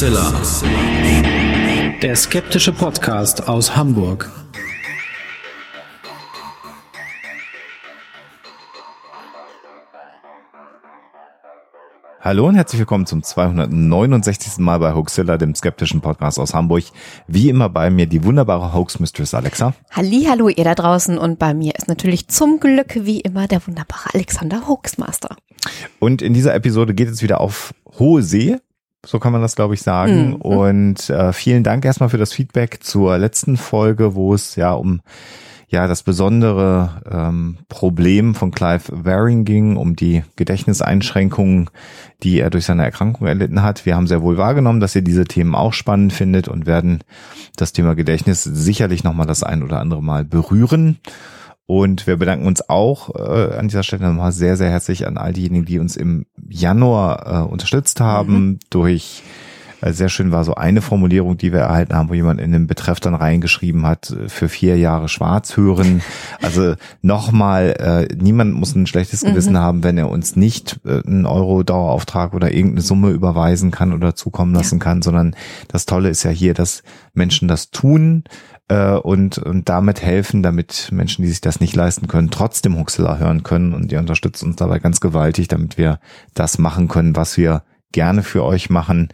Huxilla. Der skeptische Podcast aus Hamburg. Hallo und herzlich willkommen zum 269. Mal bei Hoaxilla, dem skeptischen Podcast aus Hamburg. Wie immer bei mir die wunderbare Hoax Mistress Alexa. Halli, hallo ihr da draußen und bei mir ist natürlich zum Glück wie immer der wunderbare Alexander Hoaxmaster. Und in dieser Episode geht es wieder auf hohe See. So kann man das, glaube ich, sagen. Mhm. Und äh, vielen Dank erstmal für das Feedback zur letzten Folge, wo es ja um ja das besondere ähm, Problem von Clive Waring ging, um die Gedächtniseinschränkungen, die er durch seine Erkrankung erlitten hat. Wir haben sehr wohl wahrgenommen, dass ihr diese Themen auch spannend findet und werden das Thema Gedächtnis sicherlich nochmal das ein oder andere Mal berühren. Und wir bedanken uns auch äh, an dieser Stelle nochmal sehr, sehr herzlich an all diejenigen, die uns im Januar äh, unterstützt haben mhm. durch äh, sehr schön war so eine Formulierung, die wir erhalten haben, wo jemand in den Betreff dann reingeschrieben hat, äh, für vier Jahre schwarz hören. Also nochmal, äh, niemand muss ein schlechtes Gewissen mhm. haben, wenn er uns nicht äh, einen Euro-Dauerauftrag oder irgendeine Summe überweisen kann oder zukommen lassen ja. kann, sondern das Tolle ist ja hier, dass Menschen das tun äh, und, und damit helfen, damit Menschen, die sich das nicht leisten können, trotzdem Huxela hören können und die unterstützen uns dabei ganz gewaltig, damit wir das machen können, was wir gerne für euch machen.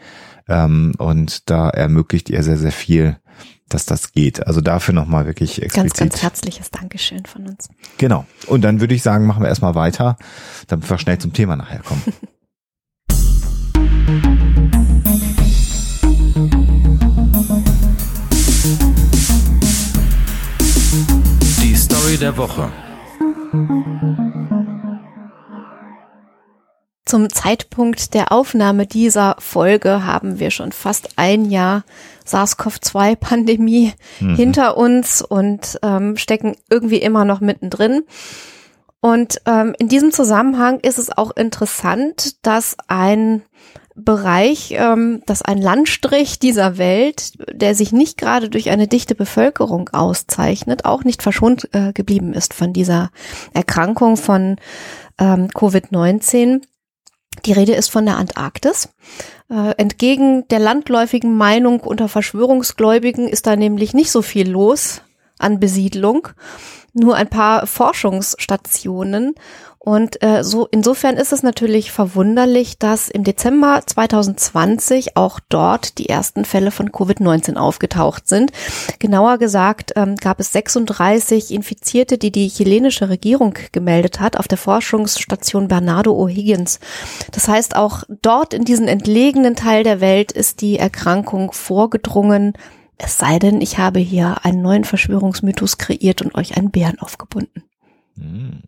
Ähm, und da ermöglicht ihr sehr, sehr viel, dass das geht. Also dafür nochmal wirklich explizit. Ganz, ganz herzliches Dankeschön von uns. Genau. Und dann würde ich sagen, machen wir erstmal weiter, damit wir schnell zum Thema nachher kommen. Story der Woche. Zum Zeitpunkt der Aufnahme dieser Folge haben wir schon fast ein Jahr SARS-CoV-2-Pandemie mhm. hinter uns und ähm, stecken irgendwie immer noch mittendrin. Und ähm, in diesem Zusammenhang ist es auch interessant, dass ein Bereich, ähm, dass ein Landstrich dieser Welt, der sich nicht gerade durch eine dichte Bevölkerung auszeichnet, auch nicht verschont äh, geblieben ist von dieser Erkrankung von ähm, Covid-19. Die Rede ist von der Antarktis. Äh, entgegen der landläufigen Meinung unter Verschwörungsgläubigen ist da nämlich nicht so viel los an Besiedlung. Nur ein paar Forschungsstationen und äh, so insofern ist es natürlich verwunderlich, dass im Dezember 2020 auch dort die ersten Fälle von Covid-19 aufgetaucht sind. Genauer gesagt ähm, gab es 36 Infizierte, die die chilenische Regierung gemeldet hat auf der Forschungsstation Bernardo O'Higgins. Das heißt, auch dort in diesen entlegenen Teil der Welt ist die Erkrankung vorgedrungen. Es sei denn, ich habe hier einen neuen Verschwörungsmythos kreiert und euch einen Bären aufgebunden. Mhm.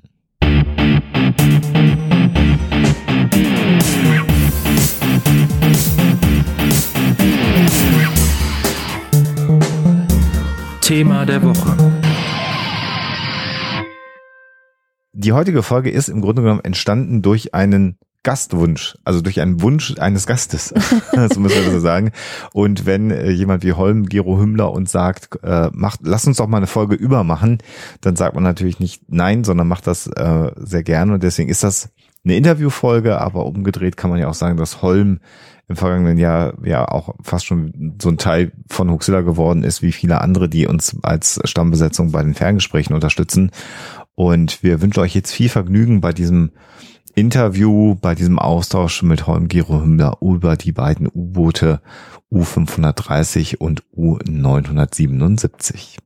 Thema der Woche. Die heutige Folge ist im Grunde genommen entstanden durch einen Gastwunsch, also durch einen Wunsch eines Gastes, so müssen wir so sagen. Und wenn äh, jemand wie Holm, Gero Hümmler uns sagt, äh, macht, lass uns doch mal eine Folge übermachen, dann sagt man natürlich nicht nein, sondern macht das äh, sehr gerne. Und deswegen ist das eine Interviewfolge, aber umgedreht kann man ja auch sagen, dass Holm im vergangenen Jahr ja auch fast schon so ein Teil von Huxilla geworden ist, wie viele andere, die uns als Stammbesetzung bei den Ferngesprächen unterstützen. Und wir wünschen euch jetzt viel Vergnügen bei diesem Interview, bei diesem Austausch mit Holm Gero Hümmler über die beiden U-Boote U530 und U977.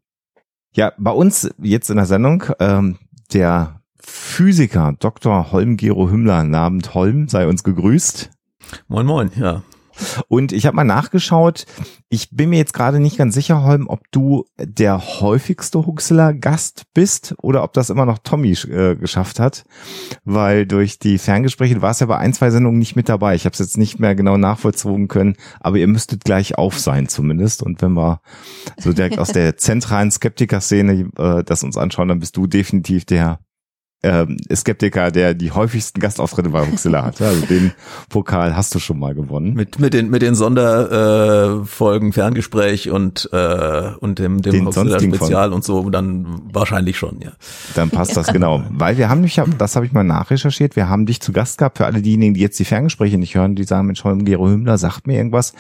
Ja, bei uns jetzt in der Sendung ähm, der Physiker Dr. Holm Gero Hümmler. Abend Holm, sei uns gegrüßt. Moin, moin, ja. Und ich habe mal nachgeschaut. Ich bin mir jetzt gerade nicht ganz sicher, Holm, ob du der häufigste Huxler-Gast bist oder ob das immer noch Tommy äh, geschafft hat. Weil durch die Ferngespräche, du warst ja bei ein, zwei Sendungen nicht mit dabei. Ich habe es jetzt nicht mehr genau nachvollzogen können, aber ihr müsstet gleich auf sein zumindest. Und wenn wir so direkt aus der zentralen Skeptiker-Szene äh, das uns anschauen, dann bist du definitiv der ähm, Skeptiker, der die häufigsten Gastauftritte bei Huxilla hat. Also den Pokal hast du schon mal gewonnen. Mit, mit den, mit den Sonderfolgen, äh, Ferngespräch und, äh, und dem, dem Huxilla Spezial und so, dann wahrscheinlich schon, ja. Dann passt das genau. Weil wir haben nämlich, das habe ich mal nachrecherchiert, wir haben dich zu Gast gehabt, für alle diejenigen, die jetzt die Ferngespräche nicht hören, die sagen, Mensch, Holm Gero Hümmler sagt mir irgendwas.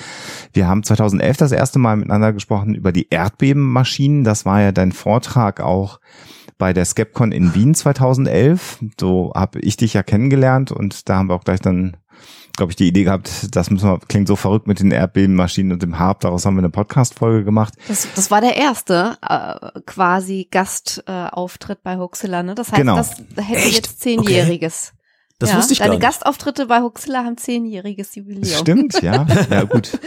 Wir haben 2011 das erste Mal miteinander gesprochen über die Erdbebenmaschinen. Das war ja dein Vortrag auch bei der Skepcon in Wien 2011. So habe ich dich ja kennengelernt und da haben wir auch gleich dann glaube ich, die Idee gehabt, das müssen wir, klingt so verrückt mit den Erdbebenmaschinen und dem Harp, daraus haben wir eine Podcast-Folge gemacht. Das, das war der erste äh, quasi Gastauftritt äh, bei Hoaxilla, ne? Das heißt, genau. das hätte Echt? jetzt zehnjähriges. Okay. Das ja, wusste ich deine gar nicht. Gastauftritte bei Huxilla haben zehnjähriges Jubiläum. Stimmt, ja. Ja, gut.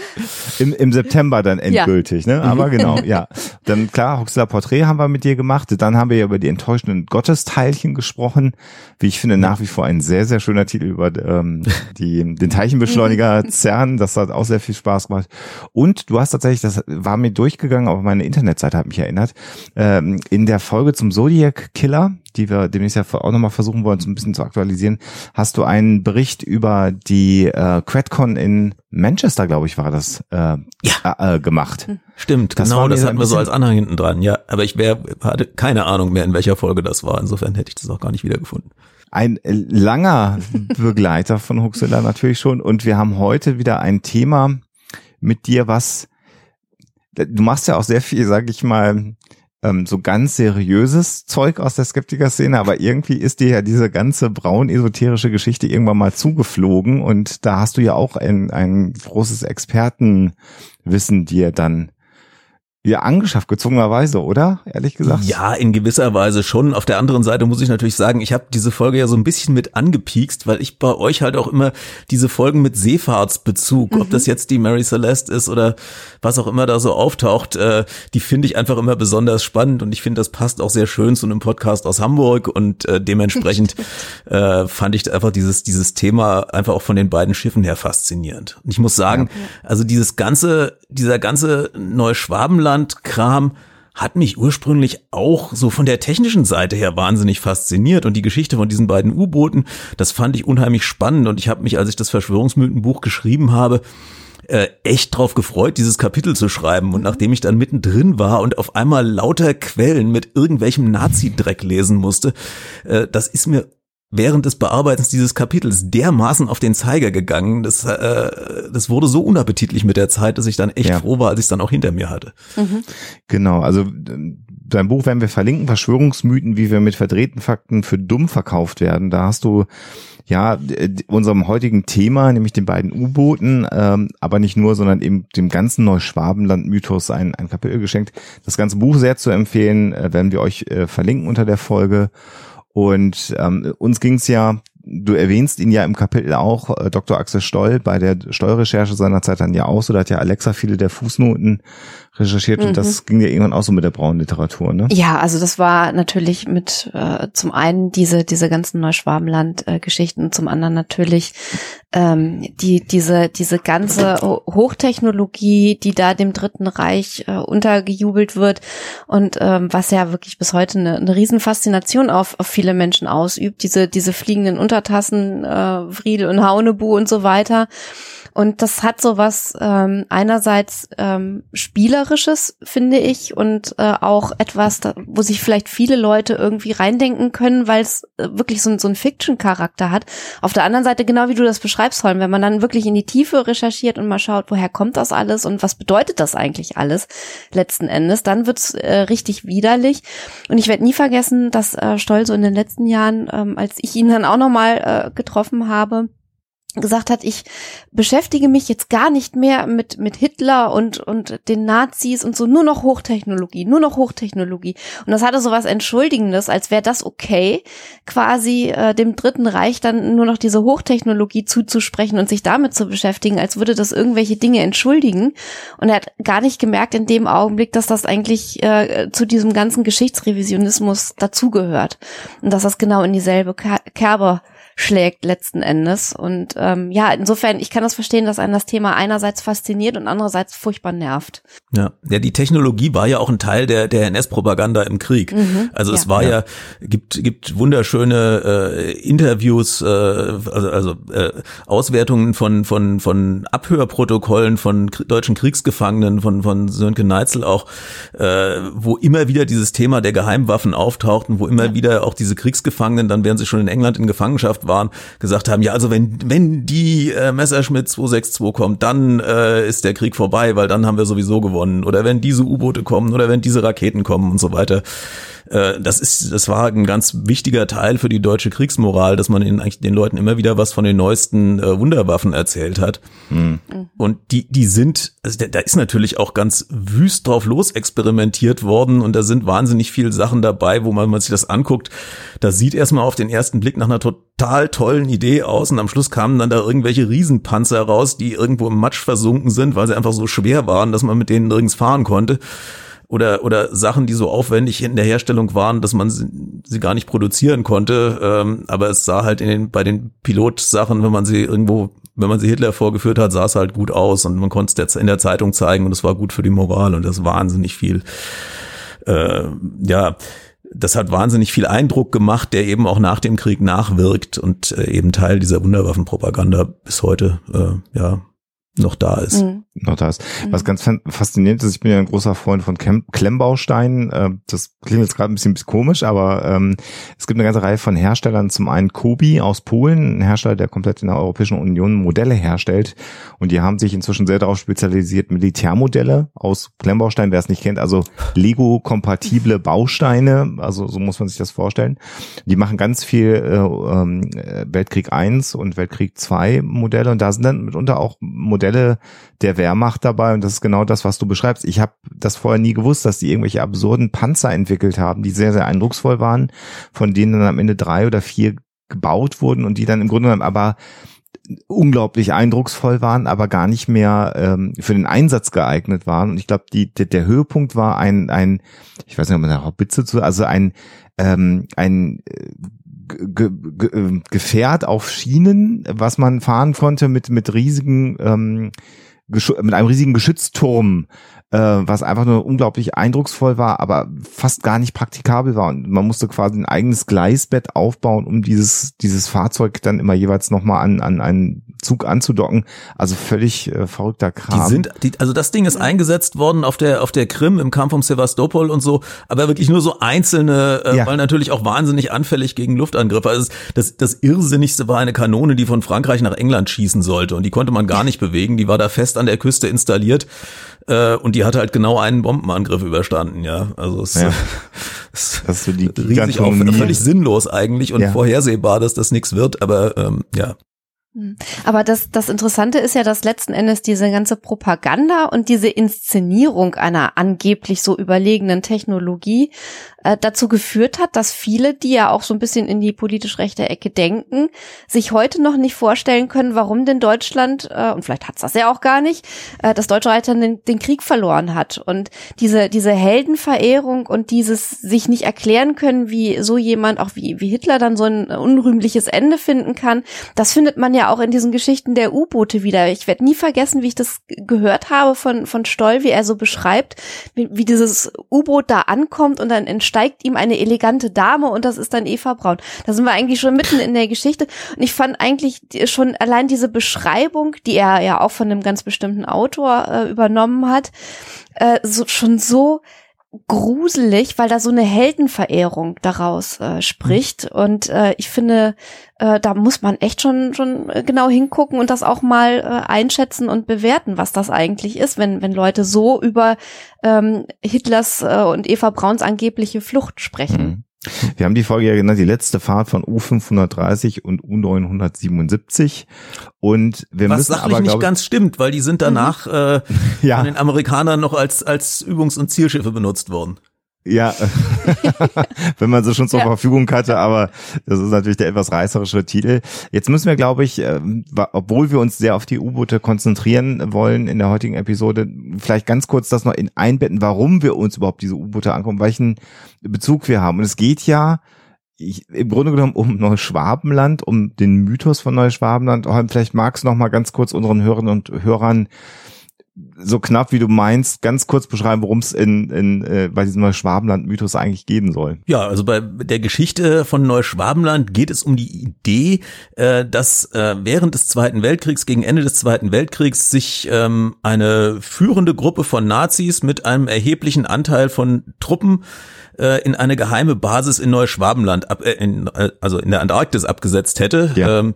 Im, im September dann endgültig, ja. ne? Aber genau, ja. Dann klar, Huxilla Porträt haben wir mit dir gemacht. Dann haben wir ja über die enttäuschenden Gottesteilchen gesprochen. Wie ich finde, nach wie vor ein sehr, sehr schöner Titel über ähm, die, den Teilchenbeschleuniger CERN. Das hat auch sehr viel Spaß gemacht. Und du hast tatsächlich, das war mir durchgegangen, aber meine Internetseite hat mich erinnert, ähm, in der Folge zum Zodiac Killer, die wir demnächst ja auch nochmal versuchen wollen, so ein bisschen zu aktualisieren, hast du einen Bericht über die äh, QuadCon in Manchester, glaube ich, war das, äh, ja. äh, äh, gemacht. Hm. Stimmt, das genau, das hatten wir so als Anhang hinten dran, ja. Aber ich wär, hatte keine Ahnung mehr, in welcher Folge das war. Insofern hätte ich das auch gar nicht wiedergefunden. Ein langer Begleiter von Huxilla natürlich schon. Und wir haben heute wieder ein Thema mit dir, was du machst ja auch sehr viel, sag ich mal, ähm, so ganz seriöses Zeug aus der Skeptiker-Szene, aber irgendwie ist dir ja diese ganze braun-esoterische Geschichte irgendwann mal zugeflogen und da hast du ja auch ein, ein großes Expertenwissen dir dann ja, angeschafft, gezwungenerweise, oder? Ehrlich gesagt. Ja, in gewisser Weise schon. Auf der anderen Seite muss ich natürlich sagen, ich habe diese Folge ja so ein bisschen mit angepiekst, weil ich bei euch halt auch immer diese Folgen mit Seefahrtsbezug, mhm. ob das jetzt die Mary Celeste ist oder was auch immer da so auftaucht, äh, die finde ich einfach immer besonders spannend und ich finde, das passt auch sehr schön zu einem Podcast aus Hamburg und äh, dementsprechend äh, fand ich einfach dieses, dieses Thema einfach auch von den beiden Schiffen her faszinierend. Und ich muss sagen, ja. also dieses ganze, dieser ganze Neuschwabenland Russland-Kram hat mich ursprünglich auch so von der technischen Seite her wahnsinnig fasziniert und die Geschichte von diesen beiden U-Booten, das fand ich unheimlich spannend und ich habe mich, als ich das Verschwörungsmythenbuch geschrieben habe, äh, echt drauf gefreut, dieses Kapitel zu schreiben. Und nachdem ich dann mittendrin war und auf einmal lauter Quellen mit irgendwelchem Nazi-Dreck lesen musste, äh, das ist mir während des Bearbeitens dieses Kapitels dermaßen auf den Zeiger gegangen. Das, äh, das wurde so unappetitlich mit der Zeit, dass ich dann echt ja. froh war, als ich es dann auch hinter mir hatte. Mhm. Genau, also dein Buch werden wir verlinken, Verschwörungsmythen, wie wir mit verdrehten Fakten für dumm verkauft werden. Da hast du ja unserem heutigen Thema, nämlich den beiden U-Booten, ähm, aber nicht nur, sondern eben dem ganzen Neuschwabenland-Mythos ein, ein Kapitel geschenkt. Das ganze Buch sehr zu empfehlen, äh, werden wir euch äh, verlinken unter der Folge. Und ähm, uns ging es ja, du erwähnst ihn ja im Kapitel auch, äh, Dr. Axel Stoll bei der Steuerrecherche seiner Zeit dann ja auch so, da hat ja Alexa viele der Fußnoten recherchiert mhm. und das mhm. ging ja irgendwann auch so mit der braunen Literatur, ne? Ja, also das war natürlich mit äh, zum einen diese diese ganzen Neuschwabenland-Geschichten, zum anderen natürlich ähm, die diese diese ganze Hochtechnologie, die da dem Dritten Reich äh, untergejubelt wird und ähm, was ja wirklich bis heute eine, eine Riesenfaszination auf, auf viele Menschen ausübt, diese diese fliegenden Untertassen, äh, Friedel und Haunebu und so weiter. Und das hat so was ähm, einerseits ähm, spielerisches, finde ich, und äh, auch etwas, da, wo sich vielleicht viele Leute irgendwie reindenken können, weil es äh, wirklich so, so einen Fiction-Charakter hat. Auf der anderen Seite, genau wie du das beschreibst, Holm, wenn man dann wirklich in die Tiefe recherchiert und mal schaut, woher kommt das alles und was bedeutet das eigentlich alles letzten Endes, dann wird's äh, richtig widerlich. Und ich werde nie vergessen, dass äh, Stoll so in den letzten Jahren, ähm, als ich ihn dann auch nochmal äh, getroffen habe, gesagt hat, ich beschäftige mich jetzt gar nicht mehr mit, mit Hitler und, und den Nazis und so, nur noch Hochtechnologie, nur noch Hochtechnologie. Und das hatte so was Entschuldigendes, als wäre das okay, quasi äh, dem Dritten Reich dann nur noch diese Hochtechnologie zuzusprechen und sich damit zu beschäftigen, als würde das irgendwelche Dinge entschuldigen. Und er hat gar nicht gemerkt in dem Augenblick, dass das eigentlich äh, zu diesem ganzen Geschichtsrevisionismus dazugehört. Und dass das genau in dieselbe Kerbe schlägt letzten Endes. Und ähm, ja, insofern, ich kann das verstehen, dass einen das Thema einerseits fasziniert und andererseits furchtbar nervt. Ja, ja, die Technologie war ja auch ein Teil der der NS-Propaganda im Krieg. Mhm, also es ja. war ja, ja, gibt gibt wunderschöne äh, Interviews, äh, also, also äh, Auswertungen von von von Abhörprotokollen von deutschen Kriegsgefangenen von von Sönke Neitzel auch, äh, wo immer wieder dieses Thema der Geheimwaffen auftauchten, wo immer ja. wieder auch diese Kriegsgefangenen, dann während sie schon in England in Gefangenschaft waren, gesagt haben, ja, also wenn wenn die äh, Messerschmitt 262 kommt, dann äh, ist der Krieg vorbei, weil dann haben wir sowieso gewonnen. Oder wenn diese U-Boote kommen oder wenn diese Raketen kommen und so weiter. Äh, das ist, das war ein ganz wichtiger Teil für die deutsche Kriegsmoral, dass man ihnen eigentlich den Leuten immer wieder was von den neuesten äh, Wunderwaffen erzählt hat. Mhm. Und die, die sind, also da, da ist natürlich auch ganz wüst drauf los experimentiert worden und da sind wahnsinnig viele Sachen dabei, wo man, man sich das anguckt. Da sieht erstmal auf den ersten Blick nach einer total tollen Idee aus und am Schluss kamen dann da irgendwelche Riesenpanzer raus, die irgendwo im Matsch versunken sind, weil sie einfach so schwer waren, dass man mit denen nirgends fahren konnte oder oder Sachen, die so aufwendig in der Herstellung waren, dass man sie, sie gar nicht produzieren konnte. Ähm, aber es sah halt in den, bei den Pilotsachen, wenn man sie irgendwo, wenn man sie Hitler vorgeführt hat, sah es halt gut aus und man konnte es in der Zeitung zeigen und es war gut für die Moral und das wahnsinnig viel. Äh, ja, das hat wahnsinnig viel Eindruck gemacht, der eben auch nach dem Krieg nachwirkt und äh, eben Teil dieser Wunderwaffenpropaganda bis heute, äh, ja, noch da ist. Mhm. Noch da ist. Mhm. Was ganz faszinierend ist, ich bin ja ein großer Freund von Klemmbausteinen. Äh, das klingt jetzt gerade ein bisschen komisch, aber ähm, es gibt eine ganze Reihe von Herstellern. Zum einen Kobi aus Polen, ein Hersteller, der komplett in der Europäischen Union Modelle herstellt. Und die haben sich inzwischen sehr darauf spezialisiert, Militärmodelle aus Klemmbausteinen, wer es nicht kennt, also Lego-kompatible Bausteine. Also so muss man sich das vorstellen. Die machen ganz viel äh, ähm, Weltkrieg 1 und Weltkrieg 2 Modelle. Und da sind dann mitunter auch Modelle Modelle der Wehrmacht dabei und das ist genau das, was du beschreibst. Ich habe das vorher nie gewusst, dass die irgendwelche absurden Panzer entwickelt haben, die sehr, sehr eindrucksvoll waren, von denen dann am Ende drei oder vier gebaut wurden und die dann im Grunde genommen aber unglaublich eindrucksvoll waren, aber gar nicht mehr ähm, für den Einsatz geeignet waren. Und ich glaube, die der, der Höhepunkt war ein ein, ich weiß nicht, ob man da Haubitze zu, also ein ähm, ein äh, Ge Ge ähm, Gefährt auf Schienen, was man fahren konnte mit mit riesigen ähm, mit einem riesigen Geschützturm, äh, was einfach nur unglaublich eindrucksvoll war, aber fast gar nicht praktikabel war. Und man musste quasi ein eigenes Gleisbett aufbauen, um dieses, dieses Fahrzeug dann immer jeweils nochmal an, an einen Zug anzudocken. Also völlig äh, verrückter Kram. Die sind, die, also das Ding ist eingesetzt worden auf der auf der Krim im Kampf um Sevastopol und so, aber wirklich nur so einzelne, äh, ja. weil natürlich auch wahnsinnig anfällig gegen Luftangriffe. Also das, das Irrsinnigste war eine Kanone, die von Frankreich nach England schießen sollte und die konnte man gar nicht bewegen. Die war da fest an der Küste installiert äh, und die hatte halt genau einen Bombenangriff überstanden. Ja, also es, ja. es das ist so die riesig auch völlig sinnlos eigentlich und ja. vorhersehbar, dass das nichts wird. Aber ähm, ja. Hm. Aber das, das Interessante ist ja, dass letzten Endes diese ganze Propaganda und diese Inszenierung einer angeblich so überlegenen Technologie äh, dazu geführt hat, dass viele, die ja auch so ein bisschen in die politisch rechte Ecke denken, sich heute noch nicht vorstellen können, warum denn Deutschland, äh, und vielleicht hat's das ja auch gar nicht, äh, das Deutsche dann den, den Krieg verloren hat. Und diese, diese Heldenverehrung und dieses sich nicht erklären können, wie so jemand, auch wie, wie Hitler dann so ein unrühmliches Ende finden kann, das findet man ja auch in diesen Geschichten der U-Boote wieder. Ich werde nie vergessen, wie ich das gehört habe von, von Stoll, wie er so beschreibt, wie, wie dieses U-Boot da ankommt und dann entsteigt ihm eine elegante Dame und das ist dann Eva Braun. Da sind wir eigentlich schon mitten in der Geschichte. Und ich fand eigentlich schon allein diese Beschreibung, die er ja auch von einem ganz bestimmten Autor äh, übernommen hat, äh, so, schon so gruselig, weil da so eine Heldenverehrung daraus äh, spricht. Mhm. Und äh, ich finde, äh, da muss man echt schon schon genau hingucken und das auch mal äh, einschätzen und bewerten, was das eigentlich ist, wenn wenn Leute so über ähm, Hitlers äh, und Eva Brauns angebliche Flucht sprechen. Mhm. Wir haben die Folge ja genannt, die letzte Fahrt von U530 und U977. Und wir Was müssen sachlich aber, nicht ganz stimmt, weil die sind danach mhm. äh, ja. von den Amerikanern noch als, als Übungs- und Zielschiffe benutzt worden. Ja, wenn man sie schon zur ja. Verfügung hatte, aber das ist natürlich der etwas reißerische Titel. Jetzt müssen wir, glaube ich, ähm, obwohl wir uns sehr auf die U-Boote konzentrieren wollen in der heutigen Episode, vielleicht ganz kurz das noch in einbetten, warum wir uns überhaupt diese U-Boote angucken, welchen Bezug wir haben. Und es geht ja ich, im Grunde genommen um Neuschwabenland, um den Mythos von Neuschwabenland. Vielleicht magst du noch mal ganz kurz unseren Hörern und Hörern so knapp wie du meinst, ganz kurz beschreiben, worum es in, in äh, bei diesem Neuschwabenland-Mythos eigentlich gehen soll. Ja, also bei der Geschichte von Neuschwabenland geht es um die Idee, äh, dass äh, während des Zweiten Weltkriegs, gegen Ende des Zweiten Weltkriegs, sich ähm, eine führende Gruppe von Nazis mit einem erheblichen Anteil von Truppen äh, in eine geheime Basis in Neuschwabenland, ab, äh, in, äh, also in der Antarktis abgesetzt hätte, ja. ähm,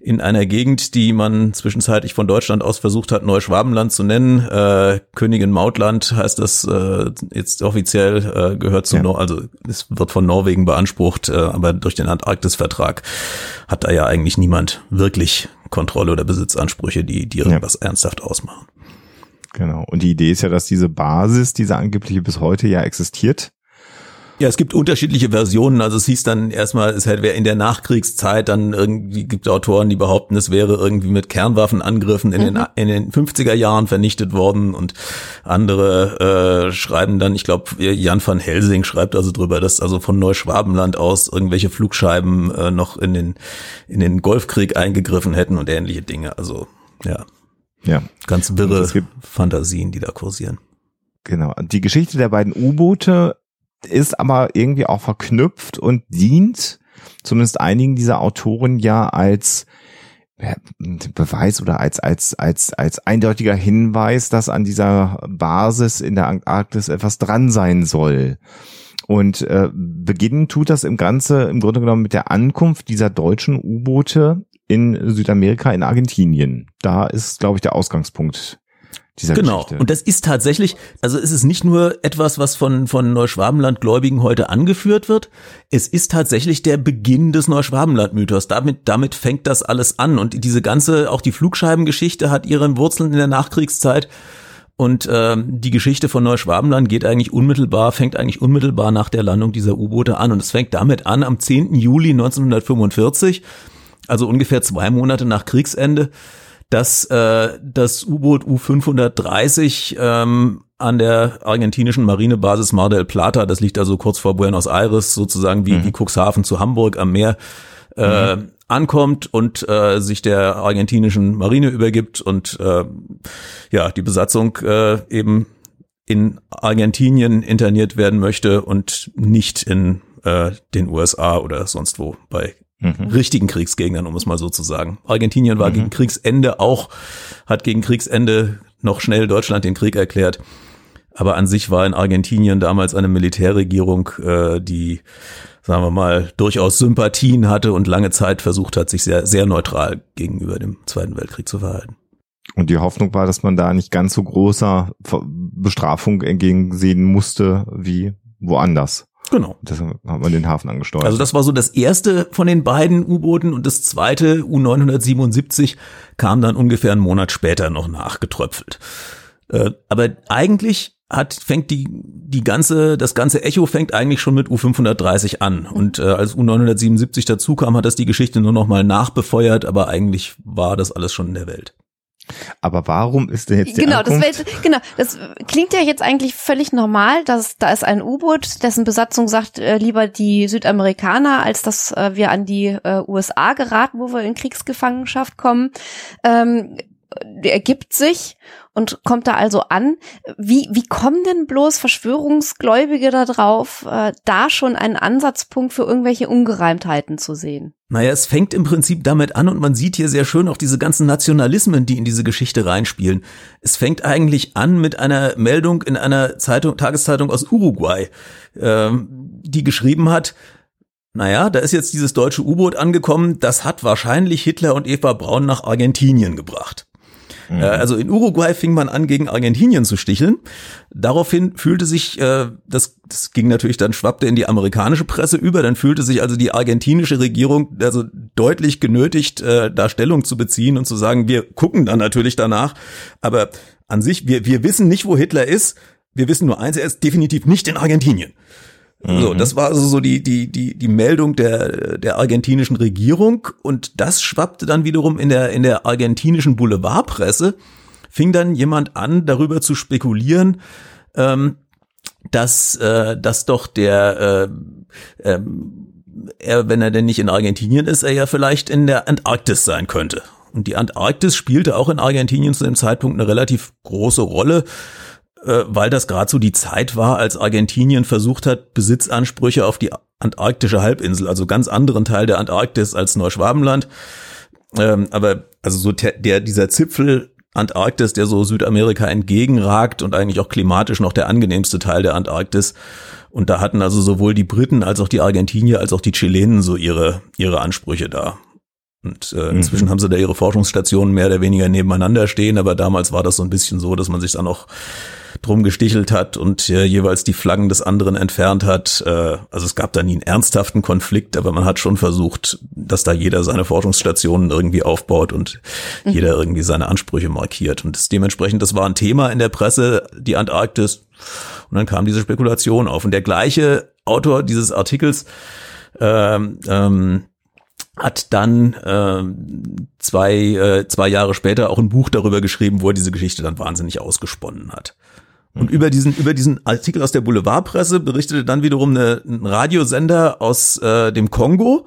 in einer Gegend, die man zwischenzeitlich von Deutschland aus versucht hat, Neuschwabenland zu nennen. Äh, Königin Mautland heißt das äh, jetzt offiziell, äh, gehört zu, ja. Nor also es wird von Norwegen beansprucht, äh, aber durch den Antarktisvertrag hat da ja eigentlich niemand wirklich Kontrolle oder Besitzansprüche, die, die irgendwas ja. ernsthaft ausmachen. Genau. Und die Idee ist ja, dass diese Basis, diese angebliche bis heute ja existiert, ja, es gibt unterschiedliche Versionen. Also es hieß dann erstmal, es hätte in der Nachkriegszeit dann irgendwie gibt Autoren, die behaupten, es wäre irgendwie mit Kernwaffenangriffen in, mhm. den, in den 50er Jahren vernichtet worden und andere äh, schreiben dann, ich glaube, Jan van Helsing schreibt also drüber, dass also von Neuschwabenland aus irgendwelche Flugscheiben äh, noch in den in den Golfkrieg eingegriffen hätten und ähnliche Dinge. Also ja, ja, ganz wirre Fantasien, die da kursieren. Genau. Die Geschichte der beiden U-Boote ist aber irgendwie auch verknüpft und dient zumindest einigen dieser Autoren ja als Beweis oder als, als, als, als eindeutiger Hinweis, dass an dieser Basis in der Antarktis etwas dran sein soll. Und äh, beginnen tut das im Ganze im Grunde genommen mit der Ankunft dieser deutschen U-Boote in Südamerika, in Argentinien. Da ist, glaube ich, der Ausgangspunkt dieser genau. Geschichte. Und das ist tatsächlich, also es ist nicht nur etwas, was von, von Neuschwabenland-Gläubigen heute angeführt wird, es ist tatsächlich der Beginn des Neuschwabenland-Mythos. Damit, damit fängt das alles an. Und diese ganze, auch die Flugscheibengeschichte hat ihren Wurzeln in der Nachkriegszeit. Und ähm, die Geschichte von Neuschwabenland geht eigentlich unmittelbar, fängt eigentlich unmittelbar nach der Landung dieser U-Boote an. Und es fängt damit an, am 10. Juli 1945, also ungefähr zwei Monate nach Kriegsende, dass äh, das U-Boot U-530 ähm, an der argentinischen Marinebasis Mar del Plata, das liegt also kurz vor Buenos Aires, sozusagen wie, mhm. wie Cuxhaven zu Hamburg am Meer, äh, mhm. ankommt und äh, sich der argentinischen Marine übergibt und äh, ja, die Besatzung äh, eben in Argentinien interniert werden möchte und nicht in äh, den USA oder sonst wo bei Mhm. richtigen Kriegsgegnern, um es mal so zu sagen. Argentinien war mhm. gegen Kriegsende auch, hat gegen Kriegsende noch schnell Deutschland den Krieg erklärt. Aber an sich war in Argentinien damals eine Militärregierung, äh, die, sagen wir mal, durchaus Sympathien hatte und lange Zeit versucht hat, sich sehr, sehr neutral gegenüber dem Zweiten Weltkrieg zu verhalten. Und die Hoffnung war, dass man da nicht ganz so großer Bestrafung entgegensehen musste wie woanders. Genau. Deshalb hat man den Hafen angesteuert. Also das war so das erste von den beiden U-Booten und das zweite U977 kam dann ungefähr einen Monat später noch nachgetröpfelt. Äh, aber eigentlich hat fängt die die ganze das ganze Echo fängt eigentlich schon mit U530 an und äh, als U977 dazu kam, hat das die Geschichte nur noch mal nachbefeuert, aber eigentlich war das alles schon in der Welt. Aber warum ist denn jetzt die genau, Ankunft? das wär, genau, das klingt ja jetzt eigentlich völlig normal, dass da ist ein U-Boot, dessen Besatzung sagt äh, lieber die Südamerikaner, als dass äh, wir an die äh, USA geraten, wo wir in Kriegsgefangenschaft kommen. Ähm, ergibt sich und kommt da also an. Wie, wie kommen denn bloß Verschwörungsgläubige da drauf, äh, da schon einen Ansatzpunkt für irgendwelche Ungereimtheiten zu sehen? Naja, es fängt im Prinzip damit an und man sieht hier sehr schön auch diese ganzen Nationalismen, die in diese Geschichte reinspielen. Es fängt eigentlich an mit einer Meldung in einer Zeitung, Tageszeitung aus Uruguay, ähm, die geschrieben hat, naja, da ist jetzt dieses deutsche U-Boot angekommen, das hat wahrscheinlich Hitler und Eva Braun nach Argentinien gebracht. Mhm. Äh, also in Uruguay fing man an, gegen Argentinien zu sticheln. Daraufhin fühlte sich, äh, das, das ging natürlich dann, schwappte in die amerikanische Presse über, dann fühlte sich also die argentinische Regierung also deutlich genötigt, äh, da Stellung zu beziehen und zu sagen, wir gucken dann natürlich danach, aber an sich, wir, wir wissen nicht, wo Hitler ist, wir wissen nur eins, er ist definitiv nicht in Argentinien. So, mhm. das war also so die, die, die, die Meldung der, der argentinischen Regierung und das schwappte dann wiederum in der, in der argentinischen Boulevardpresse, fing dann jemand an, darüber zu spekulieren, ähm, dass, äh, dass doch der, äh, äh, er, wenn er denn nicht in Argentinien ist, er ja vielleicht in der Antarktis sein könnte. Und die Antarktis spielte auch in Argentinien zu dem Zeitpunkt eine relativ große Rolle, weil das gerade so die Zeit war, als Argentinien versucht hat, Besitzansprüche auf die antarktische Halbinsel, also ganz anderen Teil der Antarktis als Neuschwabenland. Ähm, aber also so der, dieser Zipfel Antarktis, der so Südamerika entgegenragt und eigentlich auch klimatisch noch der angenehmste Teil der Antarktis. Und da hatten also sowohl die Briten als auch die Argentinier als auch die Chilenen so ihre, ihre Ansprüche da. Und äh, inzwischen mhm. haben sie da ihre Forschungsstationen mehr oder weniger nebeneinander stehen, aber damals war das so ein bisschen so, dass man sich dann auch drum gestichelt hat und äh, jeweils die Flaggen des anderen entfernt hat. Äh, also es gab da nie einen ernsthaften Konflikt, aber man hat schon versucht, dass da jeder seine Forschungsstationen irgendwie aufbaut und mhm. jeder irgendwie seine Ansprüche markiert. Und das, dementsprechend, das war ein Thema in der Presse, die Antarktis. Und dann kam diese Spekulation auf. Und der gleiche Autor dieses Artikels ähm, ähm, hat dann äh, zwei, äh, zwei Jahre später auch ein Buch darüber geschrieben, wo er diese Geschichte dann wahnsinnig ausgesponnen hat. Und über diesen, über diesen Artikel aus der Boulevardpresse berichtete dann wiederum eine, ein Radiosender aus äh, dem Kongo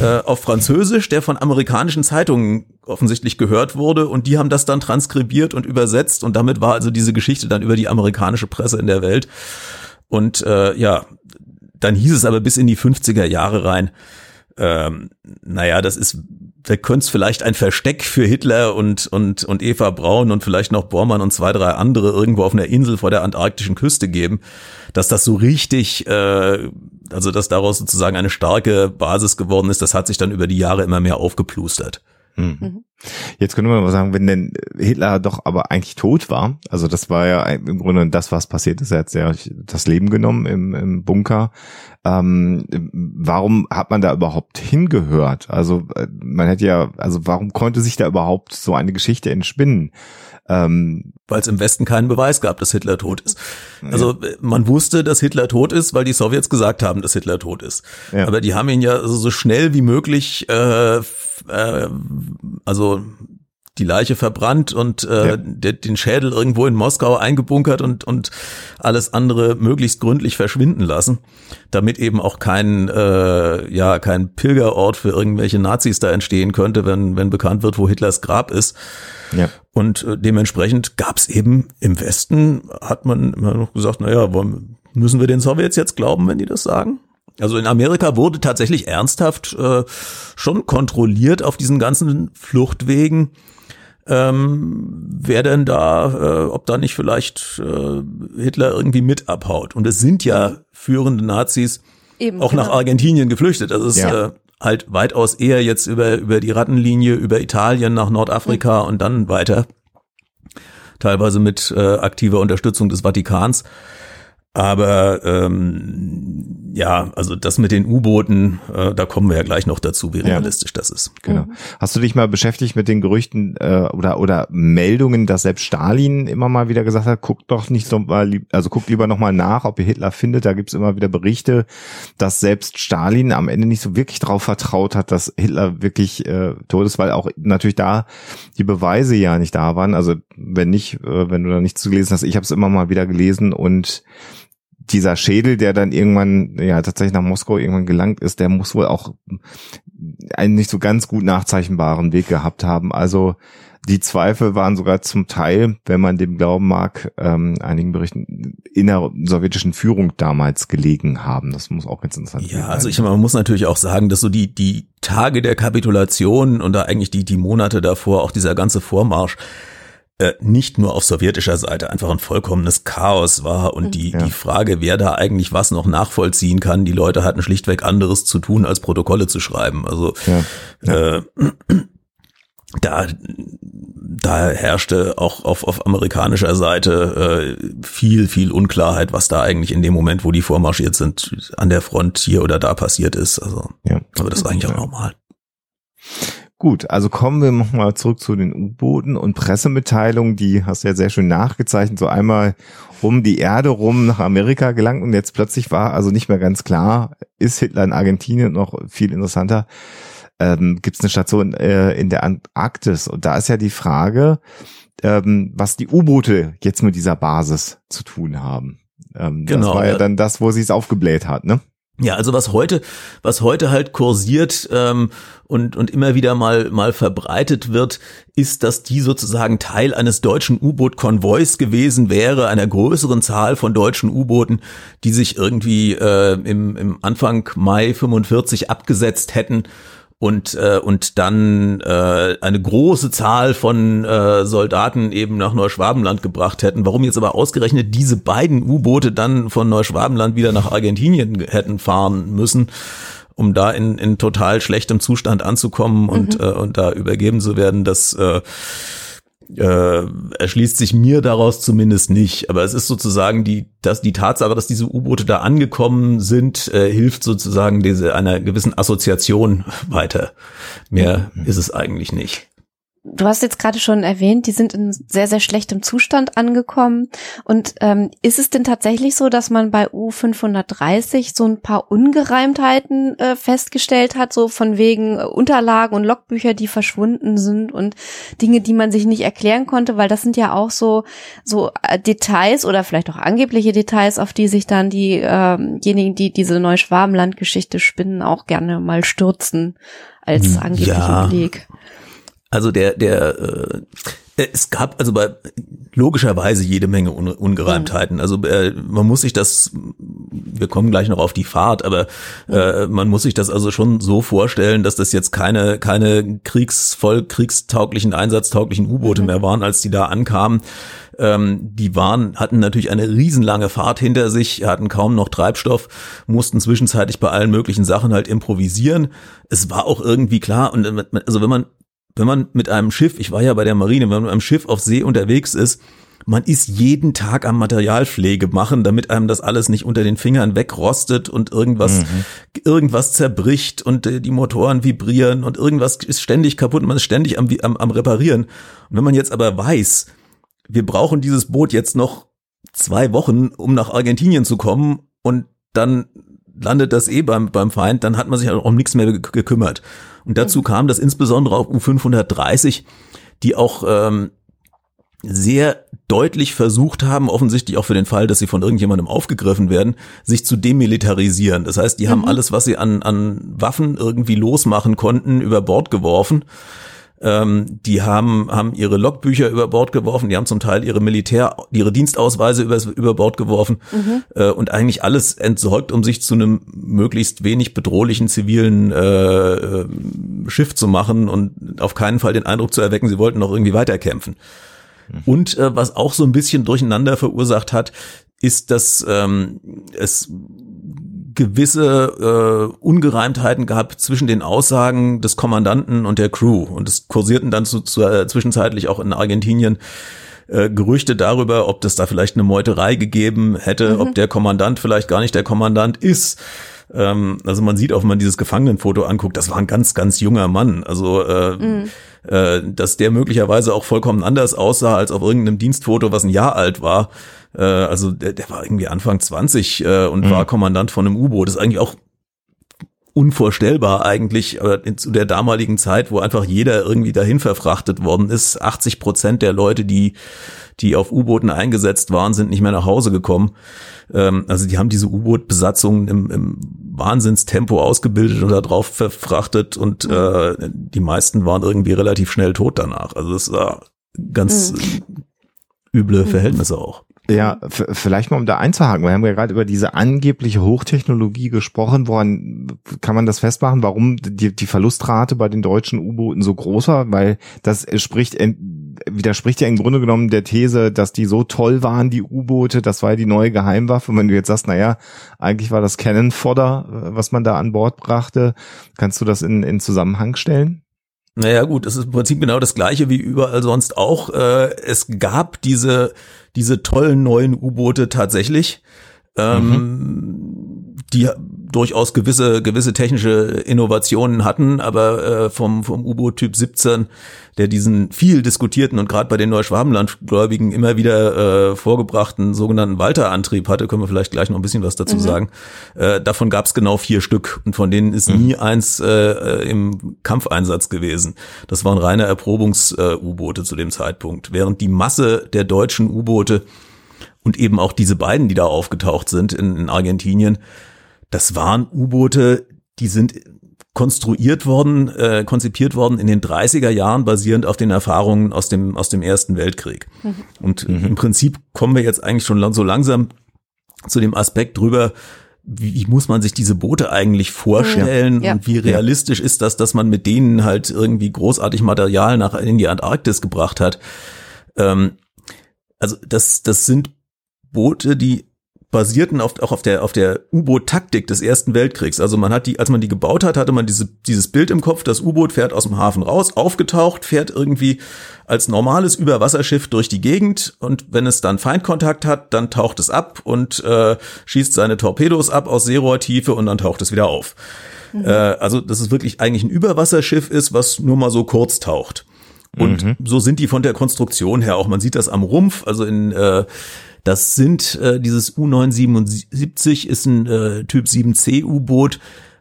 äh, auf Französisch, der von amerikanischen Zeitungen offensichtlich gehört wurde. Und die haben das dann transkribiert und übersetzt. Und damit war also diese Geschichte dann über die amerikanische Presse in der Welt. Und äh, ja, dann hieß es aber bis in die 50er Jahre rein, ähm, naja, das ist, da könnte es vielleicht ein Versteck für Hitler und, und, und Eva Braun und vielleicht noch Bormann und zwei, drei andere irgendwo auf einer Insel vor der antarktischen Küste geben, dass das so richtig, äh, also dass daraus sozusagen eine starke Basis geworden ist, das hat sich dann über die Jahre immer mehr aufgeplustert. Mhm. mhm. Jetzt können wir mal sagen, wenn denn Hitler doch aber eigentlich tot war, also das war ja im Grunde das, was passiert ist, er hat ja das Leben genommen im, im Bunker. Ähm, warum hat man da überhaupt hingehört? Also äh, man hätte ja, also warum konnte sich da überhaupt so eine Geschichte entspinnen? Ähm, weil es im Westen keinen Beweis gab, dass Hitler tot ist. Also ja. man wusste, dass Hitler tot ist, weil die Sowjets gesagt haben, dass Hitler tot ist. Ja. Aber die haben ihn ja so schnell wie möglich, äh, äh, also die Leiche verbrannt und äh, ja. den Schädel irgendwo in Moskau eingebunkert und und alles andere möglichst gründlich verschwinden lassen, damit eben auch kein äh, ja kein Pilgerort für irgendwelche Nazis da entstehen könnte, wenn wenn bekannt wird, wo Hitlers Grab ist. Ja. Und äh, dementsprechend gab es eben im Westen hat man immer noch gesagt, naja, wollen, müssen wir den Sowjets jetzt glauben, wenn die das sagen? Also in Amerika wurde tatsächlich ernsthaft äh, schon kontrolliert auf diesen ganzen Fluchtwegen ähm, wer denn da, äh, ob da nicht vielleicht äh, Hitler irgendwie mit abhaut. Und es sind ja führende Nazis Eben, auch genau. nach Argentinien geflüchtet. Also es ja. ist äh, halt weitaus eher jetzt über, über die Rattenlinie, über Italien nach Nordafrika mhm. und dann weiter. Teilweise mit äh, aktiver Unterstützung des Vatikans. Aber ähm, ja, also das mit den U-Booten, äh, da kommen wir ja gleich noch dazu, wie realistisch ja. das ist. Genau. Mhm. Hast du dich mal beschäftigt mit den Gerüchten äh, oder oder Meldungen, dass selbst Stalin immer mal wieder gesagt hat, guckt doch nicht so mal, also guckt lieber noch mal nach, ob ihr Hitler findet. Da gibt's immer wieder Berichte, dass selbst Stalin am Ende nicht so wirklich darauf vertraut hat, dass Hitler wirklich äh, tot ist, weil auch natürlich da die Beweise ja nicht da waren. Also wenn nicht, äh, wenn du da nichts zu gelesen hast, ich habe es immer mal wieder gelesen und dieser Schädel, der dann irgendwann ja tatsächlich nach Moskau irgendwann gelangt ist, der muss wohl auch einen nicht so ganz gut nachzeichnbaren Weg gehabt haben. Also die Zweifel waren sogar zum Teil, wenn man dem glauben mag, ähm, einigen Berichten in der sowjetischen Führung damals gelegen haben. Das muss auch ganz interessant sein. Ja, also ich man muss natürlich auch sagen, dass so die die Tage der Kapitulation und da eigentlich die die Monate davor auch dieser ganze Vormarsch äh, nicht nur auf sowjetischer Seite einfach ein vollkommenes Chaos war und die, ja. die Frage, wer da eigentlich was noch nachvollziehen kann, die Leute hatten schlichtweg anderes zu tun, als Protokolle zu schreiben. Also ja. Äh, da, da herrschte auch auf, auf amerikanischer Seite äh, viel, viel Unklarheit, was da eigentlich in dem Moment, wo die vormarschiert sind, an der Front hier oder da passiert ist. Also, ja. aber das war eigentlich auch normal. Gut, also kommen wir nochmal zurück zu den U-Booten und Pressemitteilungen, die hast du ja sehr schön nachgezeichnet, so einmal um die Erde rum nach Amerika gelangt und jetzt plötzlich war also nicht mehr ganz klar, ist Hitler in Argentinien noch viel interessanter, ähm, gibt es eine Station äh, in der Antarktis und da ist ja die Frage, ähm, was die U-Boote jetzt mit dieser Basis zu tun haben. Ähm, genau, das war ja, ja dann das, wo sie es aufgebläht hat, ne? Ja, also was heute, was heute halt kursiert ähm, und und immer wieder mal mal verbreitet wird, ist, dass die sozusagen Teil eines deutschen U-Boot-Konvois gewesen wäre, einer größeren Zahl von deutschen U-Booten, die sich irgendwie äh, im, im Anfang Mai 45 abgesetzt hätten und äh, und dann äh, eine große Zahl von äh, Soldaten eben nach Neuschwabenland gebracht hätten. Warum jetzt aber ausgerechnet diese beiden U-Boote dann von Neuschwabenland wieder nach Argentinien hätten fahren müssen, um da in, in total schlechtem Zustand anzukommen und mhm. äh, und da übergeben zu werden, das äh, äh, erschließt sich mir daraus zumindest nicht. Aber es ist sozusagen die, dass die Tatsache, dass diese U-Boote da angekommen sind, äh, hilft sozusagen diese einer gewissen Assoziation weiter. Mehr mhm. ist es eigentlich nicht. Du hast jetzt gerade schon erwähnt, die sind in sehr, sehr schlechtem Zustand angekommen. Und ähm, ist es denn tatsächlich so, dass man bei U530 so ein paar Ungereimtheiten äh, festgestellt hat, so von wegen äh, Unterlagen und Logbücher, die verschwunden sind und Dinge, die man sich nicht erklären konnte, weil das sind ja auch so so äh, Details oder vielleicht auch angebliche Details, auf die sich dann diejenigen, äh die diese Neuschwabenland-Geschichte spinnen, auch gerne mal stürzen als hm, angeblichen ja. Beleg. Also der, der, äh, es gab also bei logischerweise jede Menge Un Ungereimtheiten. Also äh, man muss sich das, wir kommen gleich noch auf die Fahrt, aber äh, man muss sich das also schon so vorstellen, dass das jetzt keine keine kriegsvoll kriegstauglichen einsatztauglichen U-Boote mhm. mehr waren, als die da ankamen. Ähm, die waren hatten natürlich eine riesenlange Fahrt hinter sich, hatten kaum noch Treibstoff, mussten zwischenzeitlich bei allen möglichen Sachen halt improvisieren. Es war auch irgendwie klar und äh, also wenn man wenn man mit einem Schiff, ich war ja bei der Marine, wenn man mit einem Schiff auf See unterwegs ist, man ist jeden Tag am Materialpflege machen, damit einem das alles nicht unter den Fingern wegrostet und irgendwas, mhm. irgendwas zerbricht und äh, die Motoren vibrieren und irgendwas ist ständig kaputt und man ist ständig am, am, am Reparieren. Und wenn man jetzt aber weiß, wir brauchen dieses Boot jetzt noch zwei Wochen, um nach Argentinien zu kommen und dann landet das eh beim, beim Feind, dann hat man sich auch um nichts mehr gekümmert. Und dazu mhm. kam, dass insbesondere auf U530, die auch ähm, sehr deutlich versucht haben, offensichtlich auch für den Fall, dass sie von irgendjemandem aufgegriffen werden, sich zu demilitarisieren. Das heißt, die mhm. haben alles, was sie an, an Waffen irgendwie losmachen konnten, über Bord geworfen ähm, die haben, haben ihre Logbücher über Bord geworfen, die haben zum Teil ihre Militär, ihre Dienstausweise über, über Bord geworfen mhm. äh, und eigentlich alles entsorgt, um sich zu einem möglichst wenig bedrohlichen zivilen äh, äh, Schiff zu machen und auf keinen Fall den Eindruck zu erwecken, sie wollten noch irgendwie weiterkämpfen. Mhm. Und äh, was auch so ein bisschen Durcheinander verursacht hat, ist, dass ähm, es gewisse äh, Ungereimtheiten gab zwischen den Aussagen des Kommandanten und der Crew. Und es kursierten dann zu, zu, äh, zwischenzeitlich auch in Argentinien äh, Gerüchte darüber, ob das da vielleicht eine Meuterei gegeben hätte, mhm. ob der Kommandant vielleicht gar nicht der Kommandant ist. Ähm, also man sieht auch, wenn man dieses Gefangenenfoto anguckt, das war ein ganz, ganz junger Mann. Also äh, mhm. äh, dass der möglicherweise auch vollkommen anders aussah als auf irgendeinem Dienstfoto, was ein Jahr alt war. Äh, also der, der war irgendwie Anfang 20 äh, und mhm. war Kommandant von einem U-Boot. Das ist eigentlich auch unvorstellbar eigentlich, aber zu der damaligen Zeit, wo einfach jeder irgendwie dahin verfrachtet worden ist. 80 Prozent der Leute, die, die auf U-Booten eingesetzt waren, sind nicht mehr nach Hause gekommen. Ähm, also die haben diese U-Boot-Besatzungen im, im Wahnsinnstempo ausgebildet und da drauf verfrachtet und mhm. äh, die meisten waren irgendwie relativ schnell tot danach. Also das war ganz mhm. üble Verhältnisse auch. Ja, vielleicht mal um da einzuhaken. Wir haben ja gerade über diese angebliche Hochtechnologie gesprochen. Woran kann man das festmachen, warum die, die Verlustrate bei den deutschen U-Booten so groß war? Weil das spricht, widerspricht ja im Grunde genommen der These, dass die so toll waren, die U-Boote. Das war ja die neue Geheimwaffe. Und wenn du jetzt sagst, na ja, eigentlich war das Cannon-Fodder, was man da an Bord brachte, kannst du das in, in Zusammenhang stellen? Naja gut, das ist im Prinzip genau das gleiche wie überall sonst auch. Äh, es gab diese, diese tollen neuen U-Boote tatsächlich. Ähm, mhm. Die durchaus gewisse gewisse technische Innovationen hatten, aber äh, vom vom U-Boot Typ 17, der diesen viel diskutierten und gerade bei den Neuschwabenlandgläubigen immer wieder äh, vorgebrachten sogenannten Walter-Antrieb hatte, können wir vielleicht gleich noch ein bisschen was dazu mhm. sagen. Äh, davon gab es genau vier Stück und von denen ist mhm. nie eins äh, im Kampfeinsatz gewesen. Das waren reine Erprobungs-U-Boote äh, zu dem Zeitpunkt, während die Masse der deutschen U-Boote und eben auch diese beiden, die da aufgetaucht sind in, in Argentinien, das waren U-Boote, die sind konstruiert worden, äh, konzipiert worden in den 30er Jahren, basierend auf den Erfahrungen aus dem, aus dem Ersten Weltkrieg. Mhm. Und mhm. im Prinzip kommen wir jetzt eigentlich schon so langsam zu dem Aspekt drüber, wie, wie muss man sich diese Boote eigentlich vorstellen ja. und wie realistisch ist das, dass man mit denen halt irgendwie großartig Material nach in die Antarktis gebracht hat. Ähm, also das, das sind Boote, die basierten auf, auch auf der, auf der U-Boot-Taktik des Ersten Weltkriegs. Also man hat die, als man die gebaut hat, hatte man diese, dieses Bild im Kopf, das U-Boot fährt aus dem Hafen raus, aufgetaucht, fährt irgendwie als normales Überwasserschiff durch die Gegend und wenn es dann Feindkontakt hat, dann taucht es ab und äh, schießt seine Torpedos ab aus Seerohrtiefe und dann taucht es wieder auf. Mhm. Äh, also, dass es wirklich eigentlich ein Überwasserschiff ist, was nur mal so kurz taucht. Und mhm. so sind die von der Konstruktion her auch. Man sieht das am Rumpf, also in äh, das sind äh, dieses U-977 ist ein äh, Typ 7C U-Boot.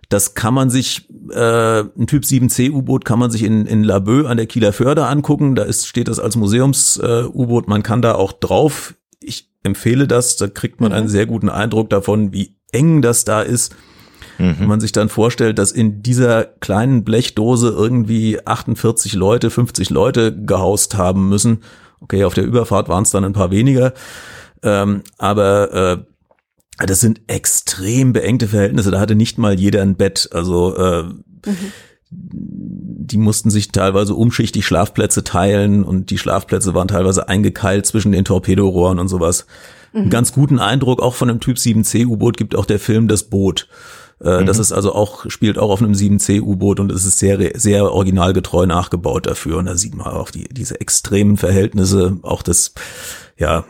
Das kann man sich, äh, ein Typ 7C U-Boot kann man sich in, in Laboe an der Kieler Förde angucken. Da ist, steht das als Museums-U-Boot. Äh, man kann da auch drauf. Ich empfehle das. Da kriegt man einen mhm. sehr guten Eindruck davon, wie eng das da ist. Mhm. Wenn man sich dann vorstellt, dass in dieser kleinen Blechdose irgendwie 48 Leute, 50 Leute gehaust haben müssen. Okay, auf der Überfahrt waren es dann ein paar weniger. Ähm, aber äh, das sind extrem beengte Verhältnisse. Da hatte nicht mal jeder ein Bett. Also äh, mhm. die mussten sich teilweise umschichtig Schlafplätze teilen und die Schlafplätze waren teilweise eingekeilt zwischen den Torpedorohren und sowas. Mhm. Einen ganz guten Eindruck auch von einem Typ 7C U-Boot gibt auch der Film Das Boot. Äh, mhm. Das ist also auch, spielt auch auf einem 7C U-Boot und es ist sehr, sehr originalgetreu nachgebaut dafür. Und da sieht man auch die, diese extremen Verhältnisse, auch das, ja,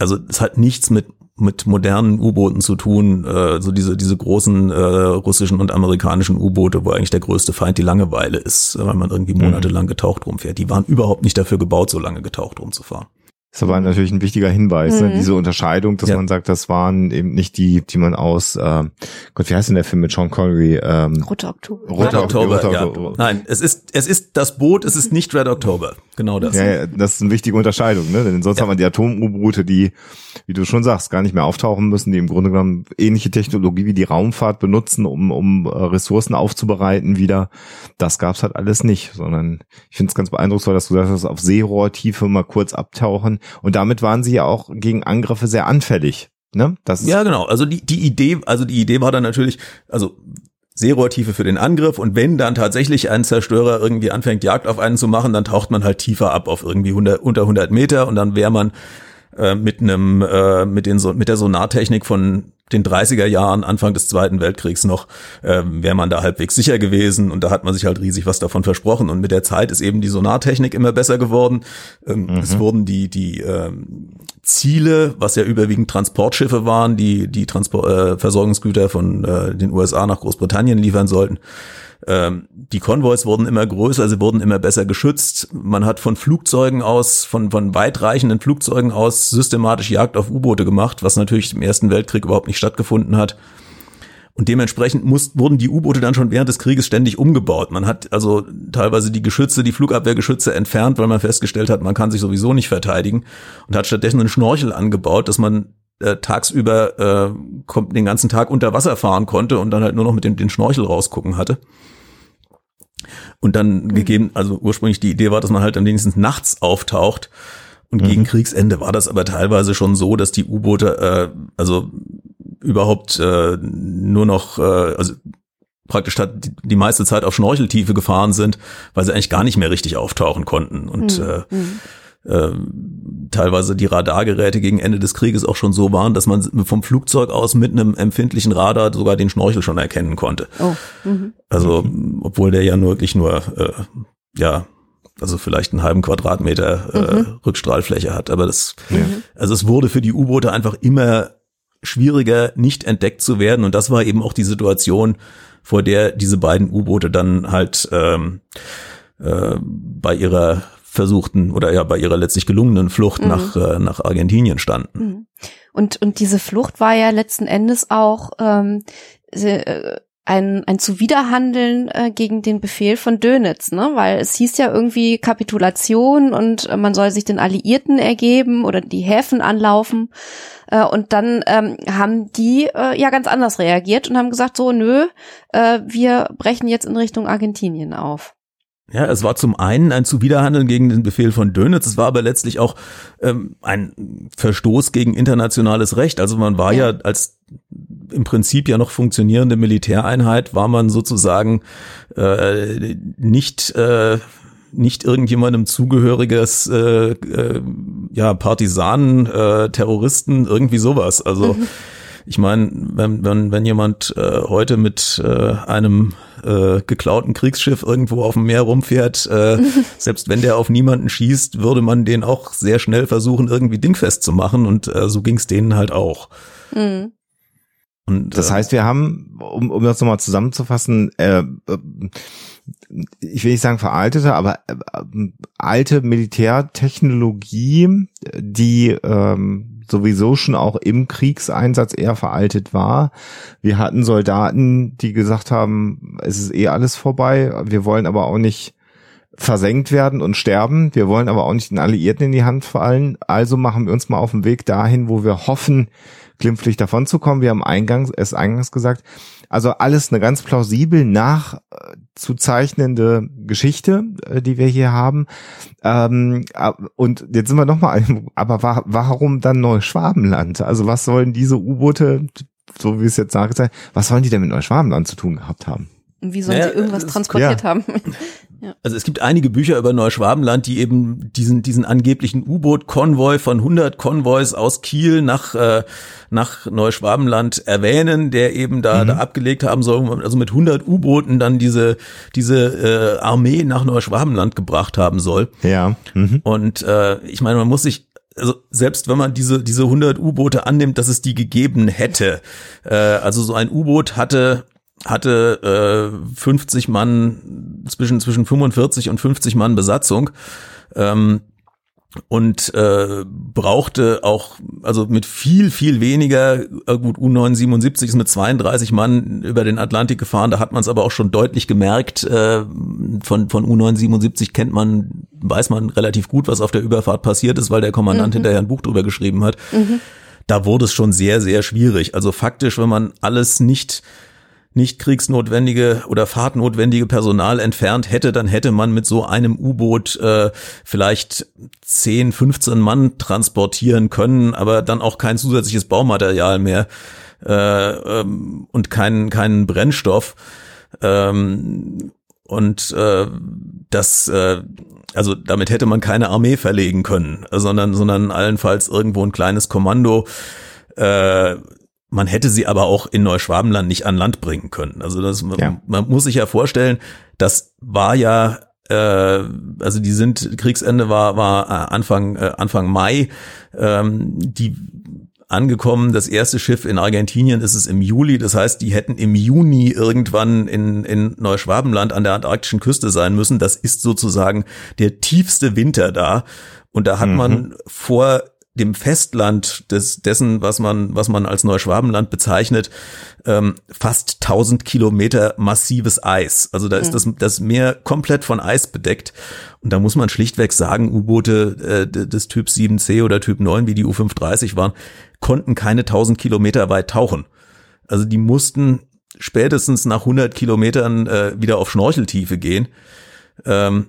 also es hat nichts mit mit modernen U-Booten zu tun, äh, so diese diese großen äh, russischen und amerikanischen U-Boote, wo eigentlich der größte Feind die Langeweile ist, weil man irgendwie mhm. monatelang getaucht rumfährt. Die waren überhaupt nicht dafür gebaut, so lange getaucht rumzufahren. Das aber natürlich ein wichtiger Hinweis, ne? mhm. ne? diese Unterscheidung, dass ja. man sagt, das waren eben nicht die, die man aus, äh, Gott, wie heißt denn der Film mit Sean Connery? Ähm, Roter Oktober. Roter Oktober, Roter ja. Oktober. Nein, es ist, es ist das Boot, es ist nicht Red October. Genau das. Ja, ja das ist eine wichtige Unterscheidung, ne? Denn sonst ja. haben wir die Atom-U-Boote, die, wie du schon sagst, gar nicht mehr auftauchen müssen, die im Grunde genommen ähnliche Technologie wie die Raumfahrt benutzen, um, um äh, Ressourcen aufzubereiten wieder. Das gab's halt alles nicht, sondern ich finde es ganz beeindrucksvoll, dass du sagst, dass auf Seerohrtiefe mal kurz abtauchen und damit waren sie ja auch gegen Angriffe sehr anfällig. Ne? Das ja, genau. Also die, die Idee, also die Idee war dann natürlich, also Seerohrtiefe für den Angriff und wenn dann tatsächlich ein Zerstörer irgendwie anfängt, Jagd auf einen zu machen, dann taucht man halt tiefer ab auf irgendwie 100, unter 100 Meter und dann wäre man äh, mit einem äh, mit den mit der Sonartechnik von den 30er Jahren, Anfang des Zweiten Weltkriegs noch, äh, wäre man da halbwegs sicher gewesen und da hat man sich halt riesig was davon versprochen. Und mit der Zeit ist eben die Sonartechnik immer besser geworden. Ähm, mhm. Es wurden die, die ähm, Ziele, was ja überwiegend Transportschiffe waren, die die Transport, äh, Versorgungsgüter von äh, den USA nach Großbritannien liefern sollten, ähm, die Konvois wurden immer größer, sie wurden immer besser geschützt. Man hat von Flugzeugen aus, von, von weitreichenden Flugzeugen aus systematisch Jagd auf U-Boote gemacht, was natürlich im Ersten Weltkrieg überhaupt nicht stattgefunden hat. Und dementsprechend muss, wurden die U-Boote dann schon während des Krieges ständig umgebaut. Man hat also teilweise die Geschütze, die Flugabwehrgeschütze entfernt, weil man festgestellt hat, man kann sich sowieso nicht verteidigen und hat stattdessen einen Schnorchel angebaut, dass man äh, tagsüber äh, kommt, den ganzen Tag unter Wasser fahren konnte und dann halt nur noch mit dem den Schnorchel rausgucken hatte. Und dann mhm. gegeben, also ursprünglich die Idee war, dass man halt am wenigstens nachts auftaucht. Und mhm. gegen Kriegsende war das aber teilweise schon so, dass die U-Boote äh, also überhaupt äh, nur noch, äh, also praktisch die, die meiste Zeit auf Schnorcheltiefe gefahren sind, weil sie eigentlich gar nicht mehr richtig auftauchen konnten. Und mhm. äh, mhm äh, teilweise die Radargeräte gegen Ende des Krieges auch schon so waren, dass man vom Flugzeug aus mit einem empfindlichen Radar sogar den Schnorchel schon erkennen konnte. Oh. Mhm. Also, obwohl der ja nur wirklich nur, äh, ja, also vielleicht einen halben Quadratmeter äh, mhm. Rückstrahlfläche hat. Aber das, mhm. also es wurde für die U-Boote einfach immer schwieriger, nicht entdeckt zu werden. Und das war eben auch die Situation, vor der diese beiden U-Boote dann halt ähm, äh, bei ihrer versuchten oder ja bei ihrer letztlich gelungenen Flucht mhm. nach, äh, nach Argentinien standen. Mhm. Und, und diese Flucht war ja letzten Endes auch ähm, äh, ein, ein Zuwiderhandeln äh, gegen den Befehl von Dönitz, ne? Weil es hieß ja irgendwie Kapitulation und äh, man soll sich den Alliierten ergeben oder die Häfen anlaufen. Äh, und dann ähm, haben die äh, ja ganz anders reagiert und haben gesagt, so, nö, äh, wir brechen jetzt in Richtung Argentinien auf. Ja, es war zum einen ein Zuwiderhandeln gegen den Befehl von Dönitz, es war aber letztlich auch ähm, ein Verstoß gegen internationales Recht. Also man war ja. ja als im Prinzip ja noch funktionierende Militäreinheit, war man sozusagen äh, nicht äh, nicht irgendjemandem zugehöriges äh, äh, ja Partisanen, äh, Terroristen, irgendwie sowas. Also mhm. Ich meine, wenn, wenn, wenn jemand äh, heute mit äh, einem äh, geklauten Kriegsschiff irgendwo auf dem Meer rumfährt, äh, selbst wenn der auf niemanden schießt, würde man den auch sehr schnell versuchen, irgendwie dingfest zu machen. Und äh, so ging es denen halt auch. Mhm. Und, das äh, heißt, wir haben, um, um das nochmal zusammenzufassen, äh, äh, ich will nicht sagen veraltete, aber äh, alte Militärtechnologie, die ähm, sowieso schon auch im Kriegseinsatz eher veraltet war. Wir hatten Soldaten, die gesagt haben, es ist eh alles vorbei, wir wollen aber auch nicht versenkt werden und sterben. Wir wollen aber auch nicht den Alliierten in die Hand fallen. Also machen wir uns mal auf den Weg dahin, wo wir hoffen, glimpflich davon zu kommen. Wir haben eingangs, es eingangs gesagt, also alles eine ganz plausibel nachzuzeichnende Geschichte, äh, die wir hier haben. Ähm, und jetzt sind wir nochmal, aber warum dann Neuschwabenland? Also was sollen diese U-Boote, so wie es jetzt sagt, was sollen die denn mit Neuschwabenland zu tun gehabt haben? Und wie sollen naja, sie irgendwas transportiert ja. haben? ja. Also es gibt einige Bücher über Neuschwabenland, die eben diesen, diesen angeblichen U-Boot-Konvoi von 100 Konvois aus Kiel nach, äh, nach Neuschwabenland erwähnen, der eben da, mhm. da abgelegt haben soll, also mit 100 U-Booten dann diese, diese äh, Armee nach Neuschwabenland gebracht haben soll. Ja. Mhm. Und äh, ich meine, man muss sich also selbst wenn man diese diese 100 U-Boote annimmt, dass es die gegeben hätte, äh, also so ein U-Boot hatte hatte äh, 50 Mann, zwischen, zwischen 45 und 50 Mann Besatzung. Ähm, und äh, brauchte auch, also mit viel, viel weniger, äh, gut, U977 ist mit 32 Mann über den Atlantik gefahren, da hat man es aber auch schon deutlich gemerkt, äh, von, von U977 kennt man, weiß man relativ gut, was auf der Überfahrt passiert ist, weil der Kommandant mhm. hinterher ein Buch drüber geschrieben hat. Mhm. Da wurde es schon sehr, sehr schwierig. Also faktisch, wenn man alles nicht nicht kriegsnotwendige oder fahrtnotwendige Personal entfernt hätte, dann hätte man mit so einem U-Boot äh, vielleicht 10, 15 Mann transportieren können, aber dann auch kein zusätzliches Baumaterial mehr äh, ähm, und keinen keinen Brennstoff. Ähm, und äh, das äh, also damit hätte man keine Armee verlegen können, sondern sondern allenfalls irgendwo ein kleines Kommando äh, man hätte sie aber auch in Neuschwabenland nicht an Land bringen können. Also das, ja. man muss sich ja vorstellen, das war ja äh, also die sind Kriegsende war war äh, Anfang äh, Anfang Mai ähm, die angekommen. Das erste Schiff in Argentinien ist es im Juli. Das heißt, die hätten im Juni irgendwann in, in Neuschwabenland an der antarktischen Küste sein müssen. Das ist sozusagen der tiefste Winter da. Und da hat mhm. man vor dem Festland des, dessen, was man, was man als Neuschwabenland bezeichnet, ähm, fast 1000 Kilometer massives Eis. Also da ist das, das Meer komplett von Eis bedeckt. Und da muss man schlichtweg sagen, U-Boote äh, des Typ 7C oder Typ 9, wie die U-530 waren, konnten keine 1000 Kilometer weit tauchen. Also die mussten spätestens nach 100 Kilometern äh, wieder auf Schnorcheltiefe gehen. Ähm,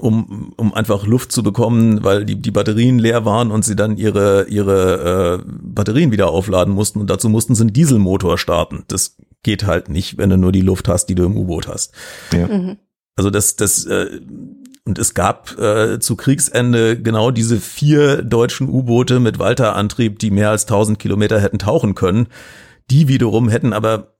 um, um einfach Luft zu bekommen, weil die, die Batterien leer waren und sie dann ihre, ihre äh, Batterien wieder aufladen mussten und dazu mussten sie einen Dieselmotor starten. Das geht halt nicht, wenn du nur die Luft hast, die du im U-Boot hast. Ja. Mhm. Also das, das, äh, und es gab äh, zu Kriegsende genau diese vier deutschen U-Boote mit Walter-Antrieb, die mehr als 1000 Kilometer hätten tauchen können. Die wiederum hätten aber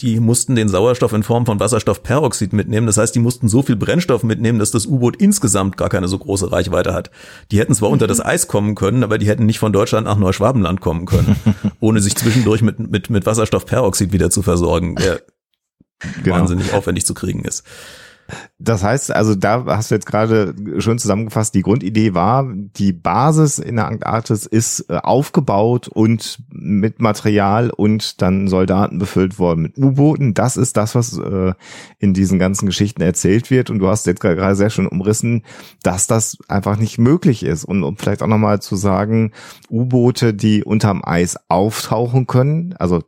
die mussten den Sauerstoff in Form von Wasserstoffperoxid mitnehmen. Das heißt, die mussten so viel Brennstoff mitnehmen, dass das U-Boot insgesamt gar keine so große Reichweite hat. Die hätten zwar mhm. unter das Eis kommen können, aber die hätten nicht von Deutschland nach Neuschwabenland kommen können, ohne sich zwischendurch mit, mit, mit Wasserstoffperoxid wieder zu versorgen, der genau. wahnsinnig aufwendig zu kriegen ist. Das heißt, also da hast du jetzt gerade schön zusammengefasst, die Grundidee war, die Basis in der Antarktis ist äh, aufgebaut und mit Material und dann Soldaten befüllt worden mit U-Booten. Das ist das, was äh, in diesen ganzen Geschichten erzählt wird. Und du hast jetzt gerade sehr schön umrissen, dass das einfach nicht möglich ist. Und um vielleicht auch nochmal zu sagen, U-Boote, die unterm Eis auftauchen können, also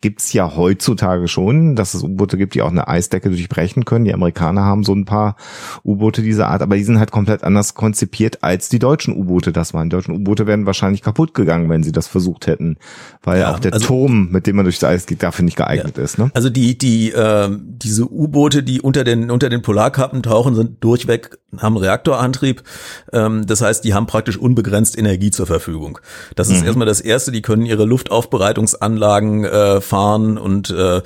gibt's ja heutzutage schon, dass es U-Boote gibt, die auch eine Eisdecke durchbrechen können. Die Amerikaner haben so ein paar U-Boote dieser Art, aber die sind halt komplett anders konzipiert als die deutschen U-Boote das waren. Die deutschen U-Boote wären wahrscheinlich kaputt gegangen, wenn sie das versucht hätten, weil ja, auch der also, Turm, mit dem man durchs Eis geht, dafür nicht geeignet ja. ist. Ne? Also die die äh, diese U-Boote, die unter den unter den Polarkappen tauchen, sind durchweg haben Reaktorantrieb. Ähm, das heißt, die haben praktisch unbegrenzt Energie zur Verfügung. Das ist mhm. erstmal das Erste. Die können ihre Luftaufbereitungsanlagen äh, fahren und äh,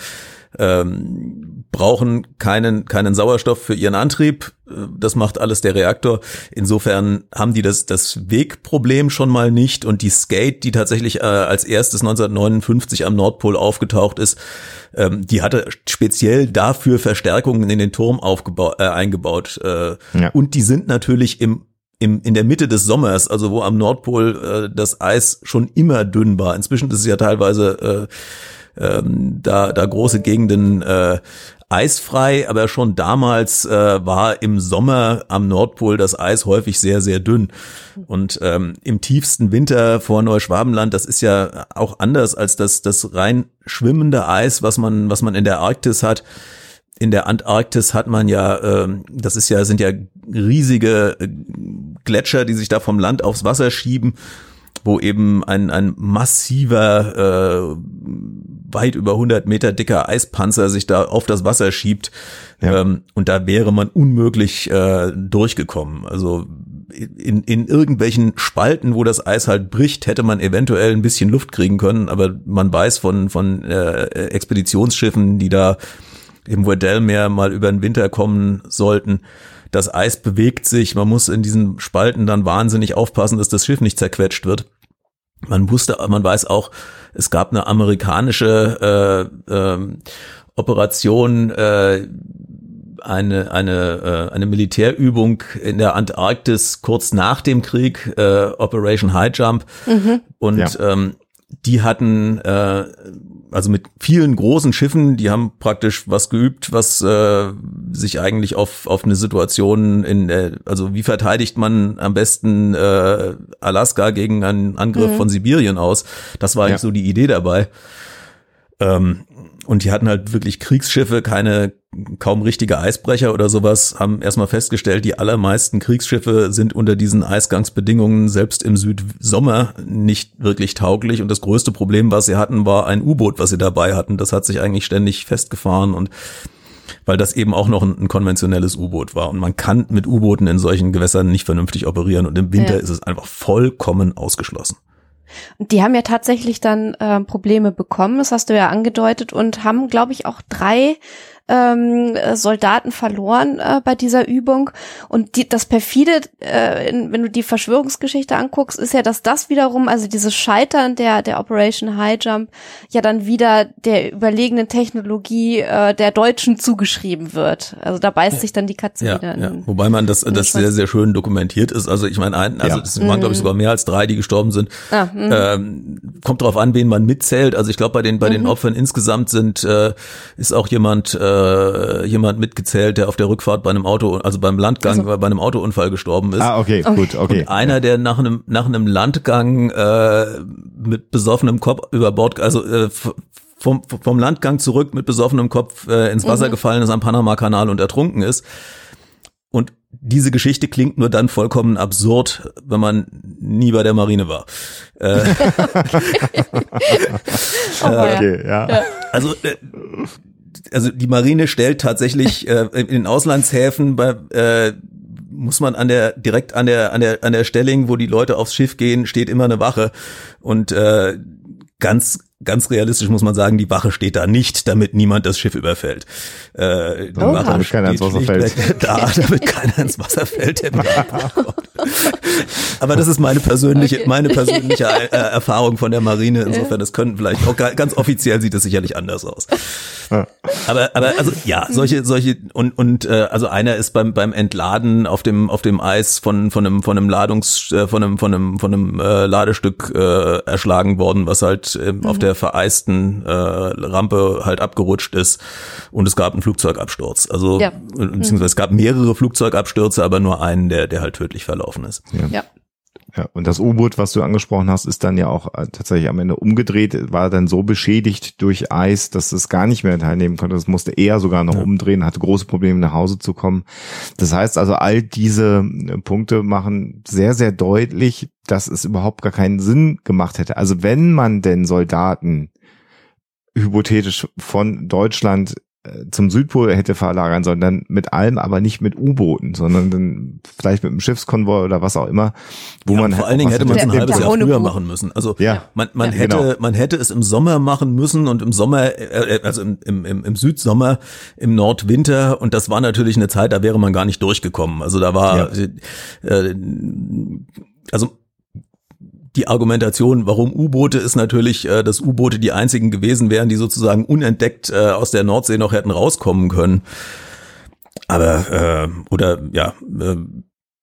ähm, brauchen keinen keinen Sauerstoff für ihren Antrieb. Das macht alles der Reaktor. Insofern haben die das das Wegproblem schon mal nicht und die Skate, die tatsächlich äh, als erstes 1959 am Nordpol aufgetaucht ist, ähm, die hatte speziell dafür Verstärkungen in den Turm aufgebaut äh, eingebaut äh, ja. und die sind natürlich im im, in der Mitte des Sommers, also wo am Nordpol äh, das Eis schon immer dünn war. Inzwischen ist es ja teilweise äh, ähm, da, da große Gegenden äh, eisfrei, aber schon damals äh, war im Sommer am Nordpol das Eis häufig sehr, sehr dünn. Und ähm, im tiefsten Winter vor Neuschwabenland, das ist ja auch anders als das, das rein schwimmende Eis, was man, was man in der Arktis hat. In der Antarktis hat man ja, äh, das ist ja, sind ja riesige äh, Gletscher, die sich da vom Land aufs Wasser schieben wo eben ein, ein massiver, äh, weit über 100 Meter dicker Eispanzer sich da auf das Wasser schiebt. Ja. Ähm, und da wäre man unmöglich äh, durchgekommen. Also in, in irgendwelchen Spalten, wo das Eis halt bricht, hätte man eventuell ein bisschen Luft kriegen können, aber man weiß von, von äh, Expeditionsschiffen, die da im Weddell-Meer mal über den Winter kommen sollten, das Eis bewegt sich, man muss in diesen Spalten dann wahnsinnig aufpassen, dass das Schiff nicht zerquetscht wird. Man wusste, man weiß auch, es gab eine amerikanische äh, äh, Operation, äh, eine eine äh, eine Militärübung in der Antarktis kurz nach dem Krieg, äh, Operation High Jump, mhm. und ja. ähm, die hatten äh, also mit vielen großen Schiffen, die haben praktisch was geübt, was äh, sich eigentlich auf auf eine Situation in äh, also wie verteidigt man am besten äh, Alaska gegen einen Angriff mhm. von Sibirien aus. Das war eigentlich ja. so die Idee dabei. Ähm, und die hatten halt wirklich Kriegsschiffe, keine kaum richtige Eisbrecher oder sowas, haben erstmal festgestellt, die allermeisten Kriegsschiffe sind unter diesen Eisgangsbedingungen selbst im Südsommer nicht wirklich tauglich. Und das größte Problem, was sie hatten, war ein U-Boot, was sie dabei hatten. Das hat sich eigentlich ständig festgefahren und weil das eben auch noch ein, ein konventionelles U-Boot war. Und man kann mit U-Booten in solchen Gewässern nicht vernünftig operieren. Und im Winter ja. ist es einfach vollkommen ausgeschlossen. Die haben ja tatsächlich dann äh, Probleme bekommen, das hast du ja angedeutet, und haben, glaube ich, auch drei ähm, Soldaten verloren äh, bei dieser Übung. Und die, das perfide, äh, in, wenn du die Verschwörungsgeschichte anguckst, ist ja, dass das wiederum, also dieses Scheitern der der Operation High Jump, ja dann wieder der überlegenen Technologie äh, der Deutschen zugeschrieben wird. Also da beißt sich dann die Katze ja, wieder. In, ja. Wobei man das das sehr sehr schön dokumentiert ist. Also ich meine, ein, also es waren glaube ich sogar mehr als drei, die gestorben sind. Ah, mhm. ähm, kommt darauf an, wen man mitzählt. Also ich glaube bei den bei den mhm. Opfern insgesamt sind äh, ist auch jemand äh, äh, jemand mitgezählt, der auf der Rückfahrt bei einem Auto, also beim Landgang also. bei einem Autounfall gestorben ist. Ah, okay, okay. gut, okay. Und einer, der nach einem nach einem Landgang äh, mit besoffenem Kopf über Bord, also äh, vom, vom Landgang zurück mit besoffenem Kopf äh, ins Wasser mhm. gefallen ist am Panama-Kanal und ertrunken ist. Und diese Geschichte klingt nur dann vollkommen absurd, wenn man nie bei der Marine war. Äh, oh, okay, ja. ja. Also äh, also die Marine stellt tatsächlich äh, in den Auslandshäfen bei äh, muss man an der direkt an der an der an der Stelling, wo die Leute aufs Schiff gehen, steht immer eine Wache und äh, ganz ganz realistisch muss man sagen, die Wache steht da nicht, damit niemand das Schiff überfällt. Äh, die oh, Wache damit keiner ins Wasser fällt. Da, damit keiner ins Wasser fällt. Der Aber das ist meine persönliche, Okay. meine persönliche äh, Erfahrung von der Marine. Insofern, das könnten vielleicht auch ga- ganz offiziell sieht es sicherlich anders aus. Aber, aber also ja, solche, solche und und äh, also einer ist beim beim Entladen auf dem auf dem Eis von von einem von einem Ladungs äh, von einem von einem von einem äh, Ladestück äh, erschlagen worden, was halt ähm, auf der vereisten äh, Rampe halt abgerutscht ist und es gab einen Flugzeugabsturz. Also Ja. beziehungsweise es gab mehrere Flugzeugabstürze, aber nur einen, der der halt tödlich verlaufen ist. Ja. Ja, und das U-Boot, was du angesprochen hast, ist dann ja auch äh, tatsächlich am Ende umgedreht, war dann so beschädigt durch Eis, dass es gar nicht mehr teilnehmen konnte. Es musste eher sogar noch umdrehen, hatte große Probleme nach Hause zu kommen. Das heißt also, all diese äh, Punkte machen sehr, sehr deutlich, dass es überhaupt gar keinen Sinn gemacht hätte. Also wenn man denn Soldaten hypothetisch von Deutschland zum Südpol hätte verlagern sollen, dann mit allem, aber nicht mit U-Booten, sondern dann vielleicht mit einem Schiffskonvoi oder was auch immer, wo Ja, man vor allen Dingen hätte man es ein halbes Jahr früher machen müssen. Also Ja. man, man Ja, hätte genau. man hätte es im Sommer machen müssen und im Sommer äh, äh, also im, im, im, im Südsommer im Nordwinter und das war natürlich eine Zeit, da wäre man gar nicht durchgekommen. Also da war äh, also die Argumentation, warum U-Boote ist natürlich, äh, dass U-Boote die einzigen gewesen wären, die sozusagen unentdeckt äh, aus der Nordsee noch hätten rauskommen können. Aber äh, oder ja, äh,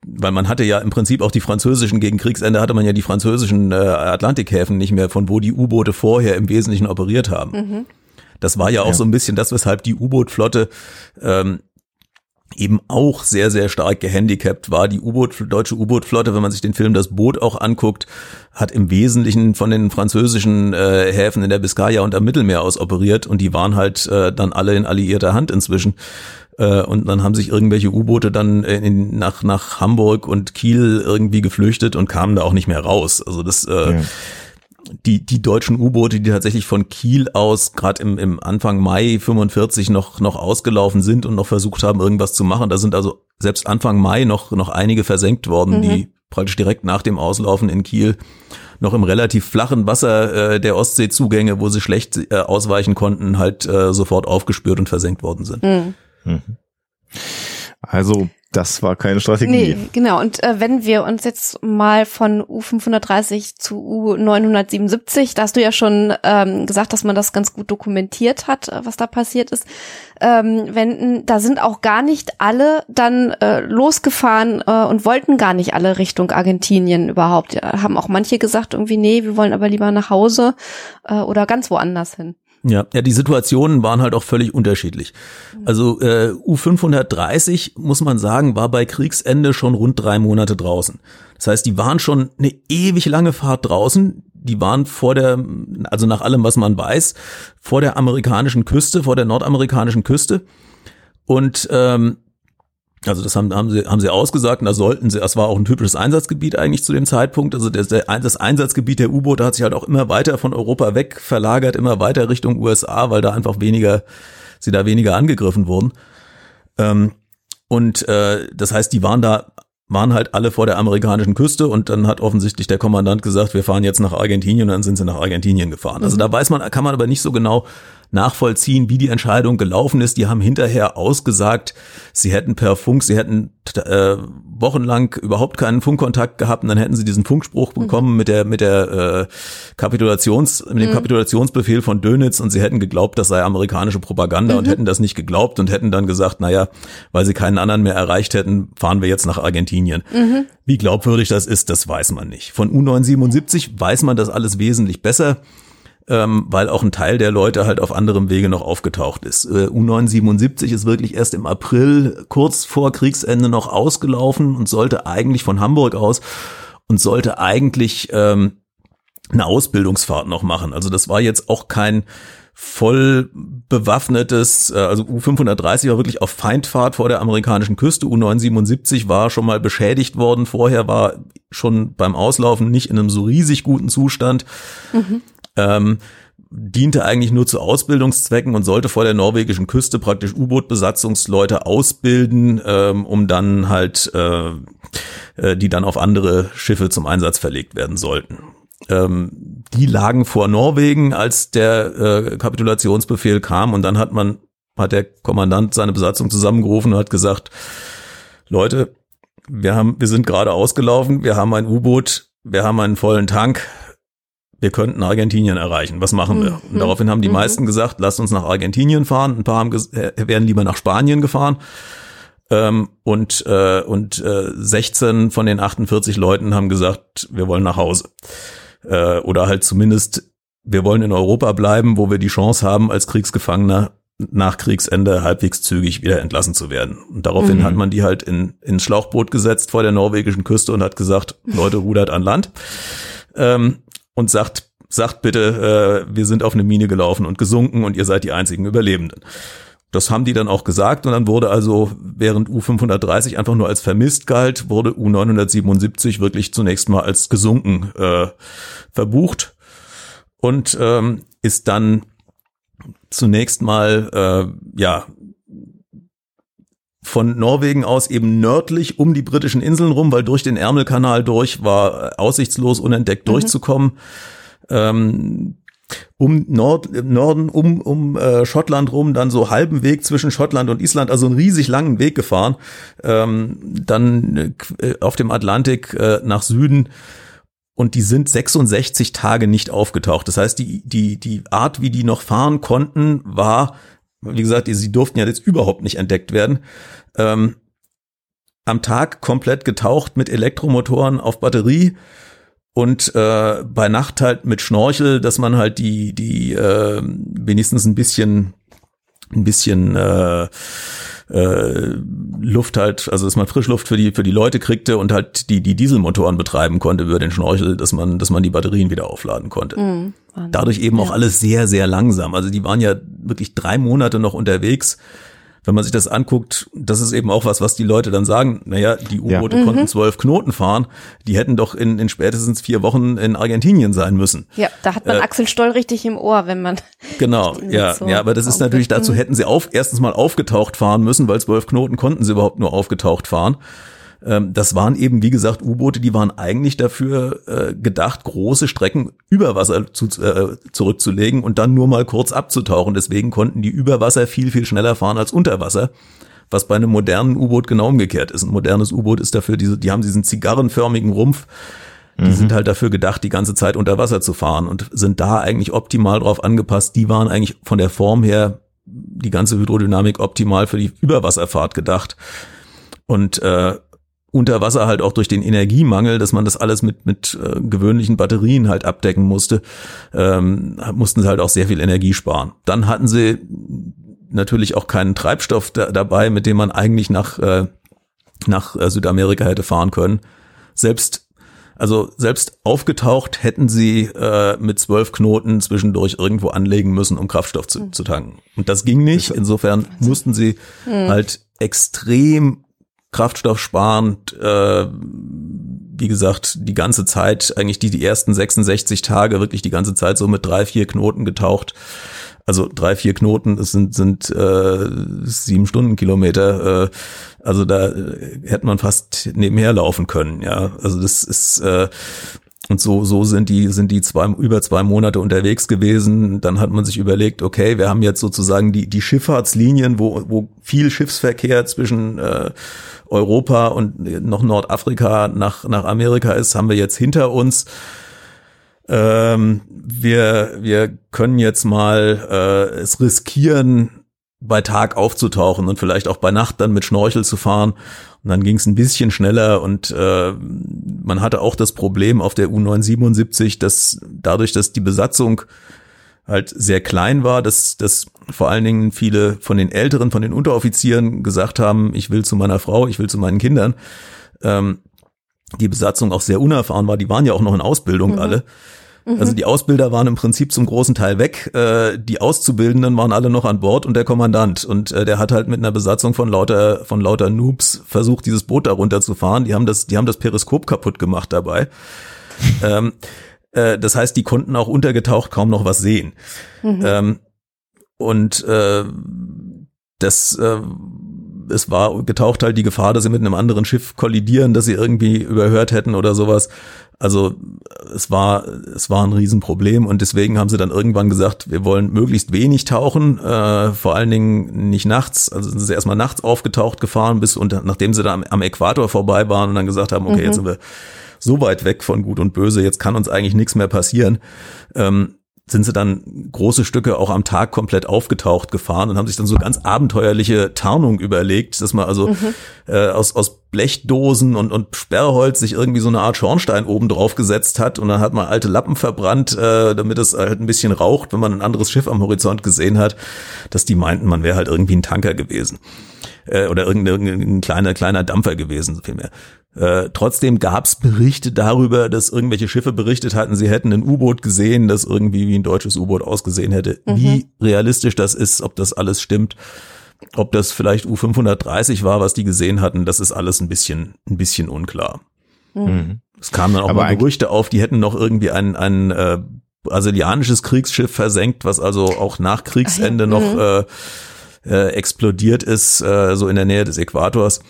weil man hatte ja im Prinzip auch die französischen, gegen Kriegsende hatte man ja die französischen äh, Atlantikhäfen nicht mehr, von wo die U-Boote vorher im Wesentlichen operiert haben. Das war ja auch Ja. so ein bisschen das, weshalb die U-Boot-Flotte ähm, eben auch sehr, sehr stark gehandicapt war. Die U-Boot, deutsche U-Boot-Flotte, wenn man sich den Film Das Boot auch anguckt, hat im Wesentlichen von den französischen äh, Häfen in der Biskaya und am Mittelmeer aus operiert und die waren halt äh, dann alle in alliierter Hand inzwischen. Äh, und dann haben sich irgendwelche U-Boote dann in, nach, nach Hamburg und Kiel irgendwie geflüchtet und kamen da auch nicht mehr raus. Also das äh. Die, die deutschen U-Boote, die tatsächlich von Kiel aus gerade im, im Anfang Mai 45 noch, noch ausgelaufen sind und noch versucht haben, irgendwas zu machen. Da sind also selbst Anfang Mai noch, noch einige versenkt worden, die praktisch direkt nach dem Auslaufen in Kiel noch im relativ flachen Wasser äh, der Ostseezugänge, wo sie schlecht äh, ausweichen konnten, halt äh, sofort aufgespürt und versenkt worden sind. Also, das war keine Strategie. Nee, genau. Und äh, wenn wir uns jetzt mal von U530 zu U977, da hast du ja schon ähm, gesagt, dass man das ganz gut dokumentiert hat, äh, was da passiert ist, ähm, wenden, da sind auch gar nicht alle dann äh, losgefahren äh, und wollten gar nicht alle Richtung Argentinien überhaupt. Ja, haben auch manche gesagt irgendwie, nee, wir wollen aber lieber nach Hause äh, oder ganz woanders hin. Ja, ja, die Situationen waren halt auch völlig unterschiedlich. Also äh, U530, muss man sagen, war bei Kriegsende schon rund drei Monate draußen. Das heißt, die waren schon eine ewig lange Fahrt draußen. Die waren vor der, also nach allem, was man weiß, vor der amerikanischen Küste, vor der nordamerikanischen Küste. Und ähm, also das haben, haben, sie, haben sie ausgesagt und da sollten sie, das war auch ein typisches Einsatzgebiet eigentlich zu dem Zeitpunkt. Also der, das Einsatzgebiet der U-Boote hat sich halt auch immer weiter von Europa weg verlagert, immer weiter Richtung USA, weil da einfach weniger, sie da weniger angegriffen wurden. Ähm, und äh, das heißt, die waren da, waren halt alle vor der amerikanischen Küste und dann hat offensichtlich der Kommandant gesagt, wir fahren jetzt nach Argentinien und dann sind sie nach Argentinien gefahren. Also da weiß man, kann man aber nicht so genau nachvollziehen, wie die Entscheidung gelaufen ist. Die haben hinterher ausgesagt, sie hätten per Funk, sie hätten äh, wochenlang überhaupt keinen Funkkontakt gehabt und dann hätten sie diesen Funkspruch bekommen mit der mit der äh, Kapitulations mit dem Kapitulationsbefehl von Dönitz und sie hätten geglaubt, das sei amerikanische Propaganda und hätten das nicht geglaubt und hätten dann gesagt, naja, weil sie keinen anderen mehr erreicht hätten, fahren wir jetzt nach Argentinien. Wie glaubwürdig das ist, das weiß man nicht. Von U977 weiß man das alles wesentlich besser ähm, weil auch ein Teil der Leute halt auf anderem Wege noch aufgetaucht ist. Äh, U977 ist wirklich erst im April kurz vor Kriegsende noch ausgelaufen und sollte eigentlich von Hamburg aus und sollte eigentlich ähm, eine Ausbildungsfahrt noch machen. Also das war jetzt auch kein voll bewaffnetes, äh, also U530 war wirklich auf Feindfahrt vor der amerikanischen Küste. U977 war schon mal beschädigt worden. Vorher war schon beim Auslaufen nicht in einem so riesig guten Zustand. Ähm, diente eigentlich nur zu Ausbildungszwecken und sollte vor der norwegischen Küste praktisch U-Boot-Besatzungsleute ausbilden, ähm, um dann halt, äh, äh, die dann auf andere Schiffe zum Einsatz verlegt werden sollten. Ähm, die lagen vor Norwegen, als der äh, Kapitulationsbefehl kam und dann hat man, hat der Kommandant seine Besatzung zusammengerufen und hat gesagt, Leute, wir haben, wir sind gerade ausgelaufen, wir haben ein U-Boot, wir haben einen vollen Tank, wir könnten Argentinien erreichen. Was machen wir? Und daraufhin haben die meisten gesagt, lasst uns nach Argentinien fahren. Ein paar haben ges- äh, wären lieber nach Spanien gefahren. Ähm, und äh, und äh, 16 von den 48 Leuten haben gesagt, wir wollen nach Hause. Äh, oder halt zumindest, wir wollen in Europa bleiben, wo wir die Chance haben, als Kriegsgefangener nach Kriegsende halbwegs zügig wieder entlassen zu werden. Und daraufhin hat man die halt in ins Schlauchboot gesetzt vor der norwegischen Küste und hat gesagt, Leute, rudert an Land. Ähm, und sagt, sagt bitte, äh, wir sind auf eine Mine gelaufen und gesunken und ihr seid die einzigen Überlebenden. Das haben die dann auch gesagt und dann wurde also, während U530 einfach nur als vermisst galt, wurde U977 wirklich zunächst mal als gesunken äh, verbucht und ähm, ist dann zunächst mal, äh, ja, von Norwegen aus eben nördlich um die britischen Inseln rum, weil durch den Ärmelkanal durch war äh, aussichtslos unentdeckt durchzukommen. Ähm, um Nord, Norden, um, um äh, Schottland rum, dann so halben Weg zwischen Schottland und Island, also einen riesig langen Weg gefahren. Ähm, dann äh, äh, auf dem Atlantik äh, nach Süden und die sind 66 Tage nicht aufgetaucht. Das heißt, die, die, die Art, wie die noch fahren konnten, war, wie gesagt, sie durften ja jetzt überhaupt nicht entdeckt werden. Ähm, am Tag komplett getaucht mit Elektromotoren auf Batterie und äh, bei Nacht halt mit Schnorchel, dass man halt die, die äh, wenigstens ein bisschen, ein bisschen äh, äh, Luft halt, also dass man Frischluft für die für die Leute kriegte und halt die die Dieselmotoren betreiben konnte über den Schnorchel, dass man dass man die Batterien wieder aufladen konnte. Mhm. Dadurch eben auch alles sehr sehr langsam. Also die waren ja wirklich drei Monate noch unterwegs. Wenn man sich das anguckt, das ist eben auch was, was die Leute dann sagen. Naja, die U-Boote konnten zwölf Knoten fahren. Die hätten doch in, in spätestens vier Wochen in Argentinien sein müssen. Ja, da hat man Äh, Axel Stoll richtig im Ohr, wenn man Genau, ja, so ja, aber das ist natürlich dazu Mhm. hätten sie auf erstens mal aufgetaucht fahren müssen, weil zwölf Knoten konnten sie überhaupt nur aufgetaucht fahren. Ähm, das waren eben, wie gesagt, U-Boote, die waren eigentlich dafür äh, gedacht, große Strecken über Wasser zu, äh, zurückzulegen und dann nur mal kurz abzutauchen. Deswegen konnten die über Wasser viel, viel schneller fahren als unter Wasser. Was bei einem modernen U-Boot genau umgekehrt ist. Ein modernes U-Boot ist dafür, diese, die haben diesen zigarrenförmigen Rumpf, die sind halt dafür gedacht, die ganze Zeit unter Wasser zu fahren und sind da eigentlich optimal drauf angepasst. Die waren eigentlich von der Form her die ganze Hydrodynamik optimal für die Überwasserfahrt gedacht. Und äh, unter Wasser halt auch durch den Energiemangel, dass man das alles mit mit äh, gewöhnlichen Batterien halt abdecken musste, ähm, mussten sie halt auch sehr viel Energie sparen. Dann hatten sie natürlich auch keinen Treibstoff da, dabei, mit dem man eigentlich nach äh, nach äh, Südamerika hätte fahren können. Selbst also selbst aufgetaucht hätten sie äh, mit zwölf Knoten zwischendurch irgendwo anlegen müssen, um Kraftstoff zu, zu tanken. Und das ging nicht. Insofern mussten sie halt extrem kraftstoffsparend, äh, wie gesagt, die ganze Zeit, eigentlich die, die ersten 66 Tage, wirklich die ganze Zeit so mit drei, vier Knoten getaucht. Also drei, vier Knoten, es sind, sind äh, sieben Stundenkilometer. Äh, also da äh, hätte man fast nebenher laufen können, ja. Also das ist äh, und so, so sind die, sind die zwei, über zwei Monate unterwegs gewesen. Dann hat man sich überlegt, okay, wir haben jetzt sozusagen die, die Schifffahrtslinien, wo, wo viel Schiffsverkehr zwischen äh, Europa und noch Nordafrika nach, nach Amerika ist, haben wir jetzt hinter uns. Ähm, wir, wir können jetzt mal äh, es riskieren, bei Tag aufzutauchen und vielleicht auch bei Nacht dann mit Schnorchel zu fahren. Und dann ging es ein bisschen schneller und äh, man hatte auch das Problem auf der U977, dass dadurch, dass die Besatzung halt sehr klein war, dass, dass vor allen Dingen viele von den Älteren, von den Unteroffizieren gesagt haben, ich will zu meiner Frau, ich will zu meinen Kindern. Ähm, die Besatzung auch sehr unerfahren war, die waren ja auch noch in Ausbildung alle. Also die Ausbilder waren im Prinzip zum großen Teil weg, äh, die Auszubildenden waren alle noch an Bord und der Kommandant und äh, der hat halt mit einer Besatzung von lauter von lauter Noobs versucht, dieses Boot da runterzufahren. Die haben das, die haben das Periskop kaputt gemacht dabei. ähm, äh, das heißt, die konnten auch untergetaucht kaum noch was sehen. Ähm, und äh, das äh, es war getaucht halt die Gefahr, dass sie mit einem anderen Schiff kollidieren, dass sie irgendwie überhört hätten oder sowas. Also es war es war ein Riesenproblem und deswegen haben sie dann irgendwann gesagt, wir wollen möglichst wenig tauchen, äh, vor allen Dingen nicht nachts. Also sind sie erstmal nachts aufgetaucht gefahren, bis und nachdem sie da am, am Äquator vorbei waren und dann gesagt haben, okay, mhm. jetzt sind wir so weit weg von Gut und Böse, jetzt kann uns eigentlich nichts mehr passieren. Ähm, sind sie dann große Stücke auch am Tag komplett aufgetaucht gefahren und haben sich dann so ganz abenteuerliche Tarnung überlegt, dass man also mhm. äh, aus, aus Blechdosen und, und Sperrholz sich irgendwie so eine Art Schornstein oben drauf gesetzt hat und dann hat man alte Lappen verbrannt, äh, damit es halt ein bisschen raucht, wenn man ein anderes Schiff am Horizont gesehen hat, dass die meinten, man wäre halt irgendwie ein Tanker gewesen äh, oder irgendein, irgendein kleiner kleiner Dampfer gewesen, vielmehr. Äh, trotzdem gab es Berichte darüber, dass irgendwelche Schiffe berichtet hatten, sie hätten ein U-Boot gesehen, das irgendwie wie ein deutsches U-Boot ausgesehen hätte. Mhm. Wie realistisch das ist, ob das alles stimmt, ob das vielleicht U530 war, was die gesehen hatten, das ist alles ein bisschen, ein bisschen unklar. Mhm. Es kamen dann auch Aber mal Gerüchte auf, die hätten noch irgendwie ein, ein äh, brasilianisches Kriegsschiff versenkt, was also auch nach Kriegsende ja. noch mhm. äh, äh, explodiert ist, äh, so in der Nähe des Äquators.